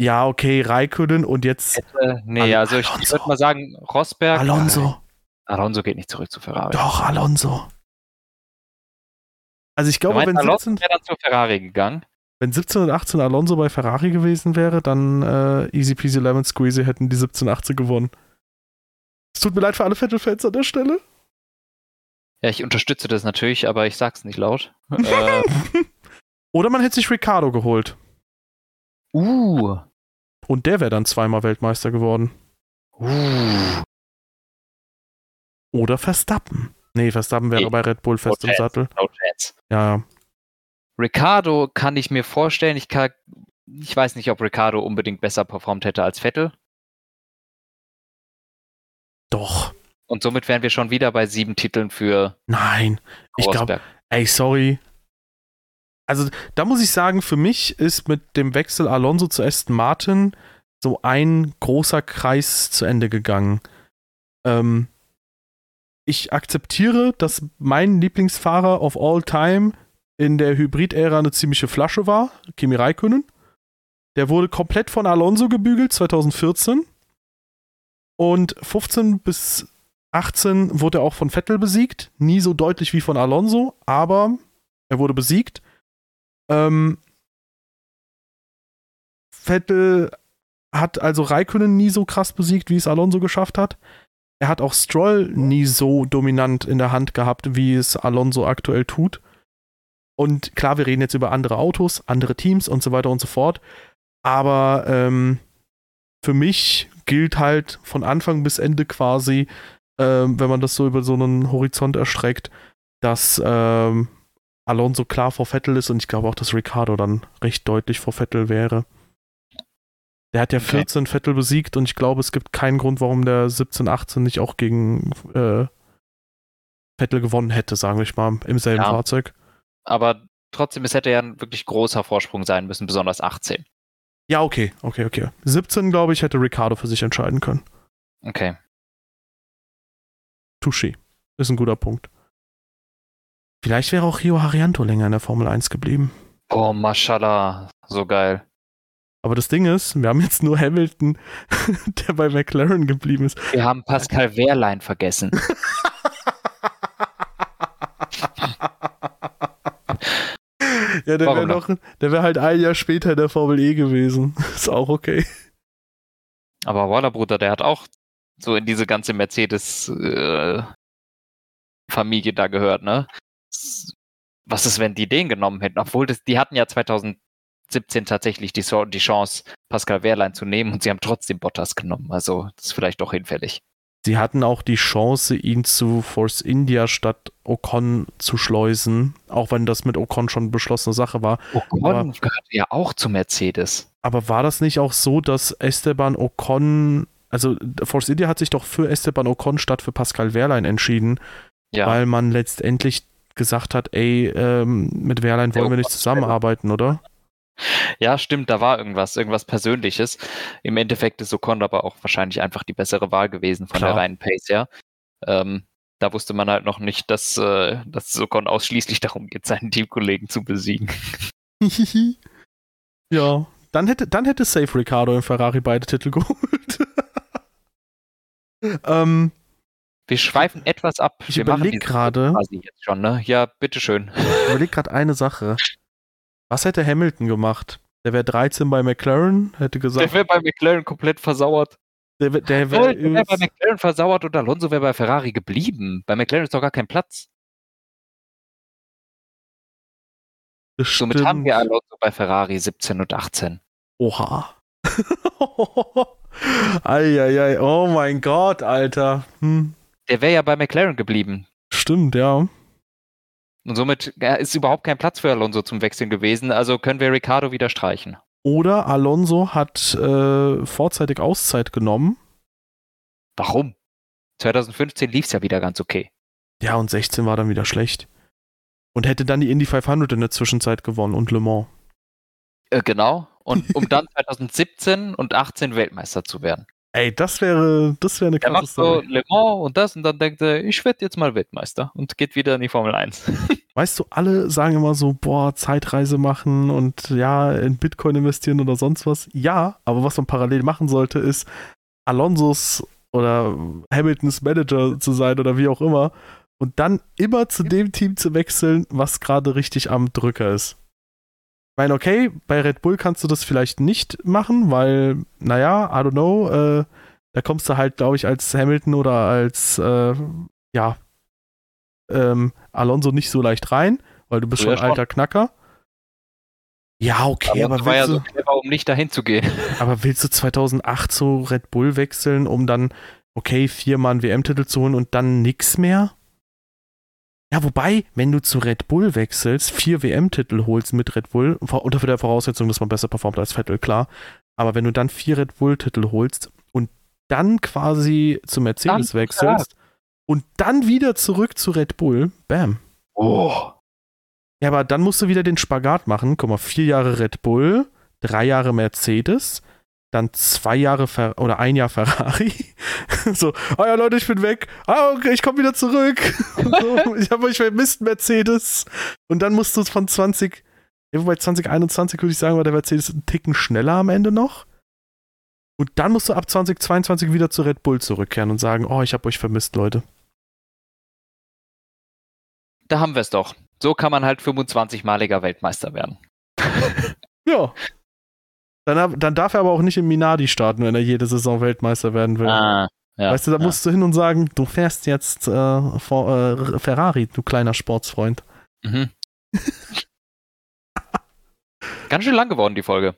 Ja, okay, Raikkonen und jetzt hätte, nee, Al- also ich, ich würde mal sagen, Rosberg. Alonso. Alonso geht nicht zurück zu Ferrari. Doch, Alonso. Also ich glaube, wenn Alonso 17, wäre dann zu Ferrari gegangen? Wenn 17 und 18 Alonso bei Ferrari gewesen wäre, dann äh, easy peasy lemon squeezy hätten die 17 und 18 gewonnen. Es tut mir leid für alle Vettel-Fans an der Stelle. Ja, ich unterstütze das natürlich, aber ich sag's nicht laut. äh, Oder man hätte sich Ricardo geholt. uh, Und der wäre dann zweimal Weltmeister geworden. uh. Oder Verstappen. Nee, Verstappen wäre Nee. bei Red Bull fest im. Sattel. No. Ja, ja. Ricardo kann ich mir vorstellen. Ich, kann, ich weiß nicht, ob Ricardo unbedingt besser performt hätte als Vettel. Doch. Und somit wären wir schon wieder bei sieben Titeln für Nein. Ich glaube, ey, sorry. Also, da muss ich sagen, für mich ist mit dem Wechsel Alonso zu Aston Martin so ein großer Kreis zu Ende gegangen. Ähm, ich akzeptiere, dass mein Lieblingsfahrer of all time in der Hybrid-Ära eine ziemliche Flasche war, Kimi Räikkönen. Der wurde komplett von Alonso gebügelt 2014. Und 15 bis 18 wurde er auch von Vettel besiegt. Nie so deutlich wie von Alonso, aber er wurde besiegt. Ähm, Vettel hat also Raikkonen nie so krass besiegt, wie es Alonso geschafft hat. er hat auch Stroll nie so dominant in der Hand gehabt, wie es Alonso aktuell tut. Und klar, wir reden jetzt über andere Autos, andere Teams und so weiter und so fort. Aber ähm, für mich gilt halt von Anfang bis Ende quasi, ähm, wenn man das so über so einen Horizont erstreckt, dass ähm, Alonso klar vor Vettel ist und ich glaube auch, dass Ricardo dann recht deutlich vor Vettel wäre. Der hat ja okay. 14 Vettel besiegt und ich glaube, es gibt keinen Grund, warum der 17, 18 nicht auch gegen äh, Vettel gewonnen hätte, sagen wir mal, im selben ja, Fahrzeug. Aber trotzdem, es hätte ja ein wirklich großer Vorsprung sein müssen, besonders 18. Ja, okay, okay, okay. 17, glaube ich, hätte Ricardo für sich entscheiden können. Okay. Touché. Ist ein guter Punkt. Vielleicht wäre auch Rio Harianto länger in der Formel 1 geblieben. Oh, mashallah. So geil. Aber das Ding ist, wir haben jetzt nur Hamilton, der bei McLaren geblieben ist. Wir haben Pascal Wehrlein vergessen. ja, der wäre noch, der wäre halt ein Jahr später in der Formel E gewesen. Ist auch okay. Aber Waller Bruder, der hat auch so in diese ganze Mercedes äh, Familie da gehört, ne? was ist, wenn die den genommen hätten? Obwohl, das, die hatten ja 2017 tatsächlich die, die Chance, Pascal Wehrlein zu nehmen und sie haben trotzdem Bottas genommen. Also, das ist vielleicht doch hinfällig. Sie hatten auch die Chance, ihn zu Force India statt Ocon zu schleusen, auch wenn das mit Ocon schon beschlossene Sache war. Ocon gehört ja auch zu Mercedes. Aber war das nicht auch so, dass Esteban Ocon, also Force India hat sich doch für Esteban Ocon statt für Pascal Wehrlein entschieden, ja. weil man letztendlich gesagt hat, ey, ähm, mit Wehrlein wollen wir nicht zusammenarbeiten, oder? Ja, stimmt, da war irgendwas, irgendwas Persönliches. Im Endeffekt ist Ocon aber auch wahrscheinlich einfach die bessere Wahl gewesen von Klar. der reinen Pace her. Ähm, da wusste man halt noch nicht, dass, äh, dass Ocon ausschließlich darum geht, seinen Teamkollegen zu besiegen. ja, dann hätte, dann hätte Safe Ricardo im Ferrari beide Titel geholt. ähm, wir schweifen etwas ab. Ich überlege gerade. jetzt schon, ne? Ja, bitteschön. Ich überlege gerade eine Sache. Was hätte Hamilton gemacht? Der wäre 13 bei McLaren, hätte gesagt. Der wäre bei McLaren komplett versauert. Der, der wäre wär bei McLaren versauert und Alonso wäre bei Ferrari geblieben. Bei McLaren ist doch gar kein Platz. Somit haben wir Alonso bei Ferrari 17 und 18. Oha. Eieiei, oh mein Gott, Alter. Hm. Der wäre ja bei McLaren geblieben. Stimmt, ja. Und somit ist überhaupt kein Platz für Alonso zum Wechseln gewesen, also können wir Ricardo wieder streichen. Oder Alonso hat äh, vorzeitig Auszeit genommen. Warum? 2015 lief es ja wieder ganz okay. Ja, und 16 war dann wieder schlecht. Und hätte dann die Indy 500 in der Zwischenzeit gewonnen und Le Mans. Äh, genau. Und um dann 2017 und 18 Weltmeister zu werden. Ey, das wäre, das wäre eine krasse Er macht so Le Mans und das und dann denkt er, ich werde jetzt mal Weltmeister und geht wieder in die Formel 1. Weißt du, alle sagen immer so, boah, Zeitreise machen und ja, in Bitcoin investieren oder sonst was. Ja, aber was man parallel machen sollte, ist Alonsos oder Hamiltons Manager zu sein oder wie auch immer und dann immer zu dem Team zu wechseln, was gerade richtig am Drücker ist. Ich meine, okay, bei Red Bull kannst du das vielleicht nicht machen, weil, naja, I don't know, äh, da kommst du halt, glaube ich, als Hamilton oder als, äh, ja, ähm, Alonso nicht so leicht rein, weil du bist schon ein alter Knacker. Ja, okay, aber, aber war ja so clever, um nicht dahin zu gehen. Aber willst du 2008 zu Red Bull wechseln, um dann, okay, viermal einen WM-Titel zu holen und dann nix mehr? Ja, wobei, wenn du zu Red Bull wechselst, vier WM-Titel holst mit Red Bull, unter der Voraussetzung, dass man besser performt als Vettel, klar. Aber wenn du dann vier Red Bull-Titel holst und dann quasi zu Mercedes dann, wechselst ja. und dann wieder zurück zu Red Bull, bam. Oh. Ja, aber dann musst du wieder den Spagat machen. Guck mal, vier Jahre Red Bull, drei Jahre Mercedes, dann zwei Jahre Fer oder ein Jahr Ferrari. so, ah oh ja Leute, ich bin weg. Ah, okay, ich komme wieder zurück. so, ich habe euch vermisst, Mercedes. Und dann musst du von 20, wobei 2021 würde ich sagen, war der Mercedes einen Ticken schneller am Ende noch. Und dann musst du ab 2022 wieder zu Red Bull zurückkehren und sagen, oh, ich habe euch vermisst, Leute. Da haben wir es doch. So kann man halt 25-maliger Weltmeister werden. ja, dann, dann darf er aber auch nicht im Minardi starten, wenn er jede Saison Weltmeister werden will. Ah, Ja, weißt du, da ja. musst du hin und sagen, du fährst jetzt äh, vor, äh, Ferrari, du kleiner Sportsfreund. Mhm. Ganz schön lang geworden, die Folge.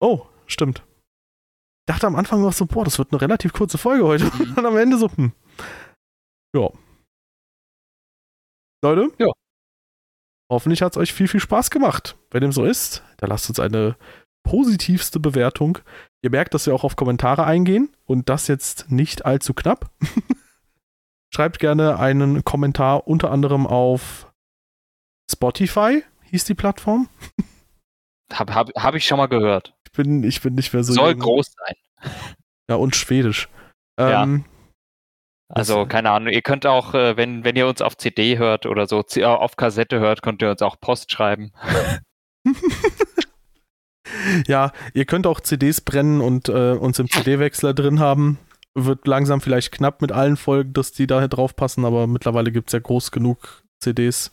Oh, stimmt. Ich dachte am Anfang noch so, boah, das wird eine relativ kurze Folge heute. Mhm. Und am Ende so, hm. Ja. Leute? Ja. Hoffentlich hat es euch viel, viel Spaß gemacht. Wenn dem so ist, dann lasst uns eine positivste Bewertung. Ihr merkt, dass wir auch auf Kommentare eingehen und das jetzt nicht allzu knapp. Schreibt gerne einen Kommentar unter anderem auf Spotify, hieß die Plattform. Hab, hab, hab ich schon mal gehört. Ich bin, ich bin nicht mehr so. Soll jung. groß sein. Ja, und Schwedisch. Ja. Also, keine Ahnung, ihr könnt auch, äh, wenn, wenn ihr uns auf CD hört oder so, äh, auf Kassette hört, könnt ihr uns auch Post schreiben. ja, ihr könnt auch CDs brennen und äh, uns im CD-Wechsler drin haben. Wird langsam vielleicht knapp mit allen Folgen, dass die da drauf passen, aber mittlerweile gibt es ja groß genug CDs.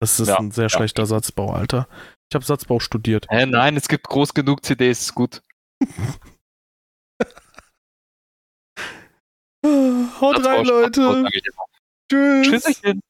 Das ist Ja, ein sehr ja. schlechter Satzbau, Alter. Ich habe Satzbau studiert. Hä, nein, es gibt groß genug CDs, ist gut. Haut rein, Leute. Tschüss. Tschüsschen.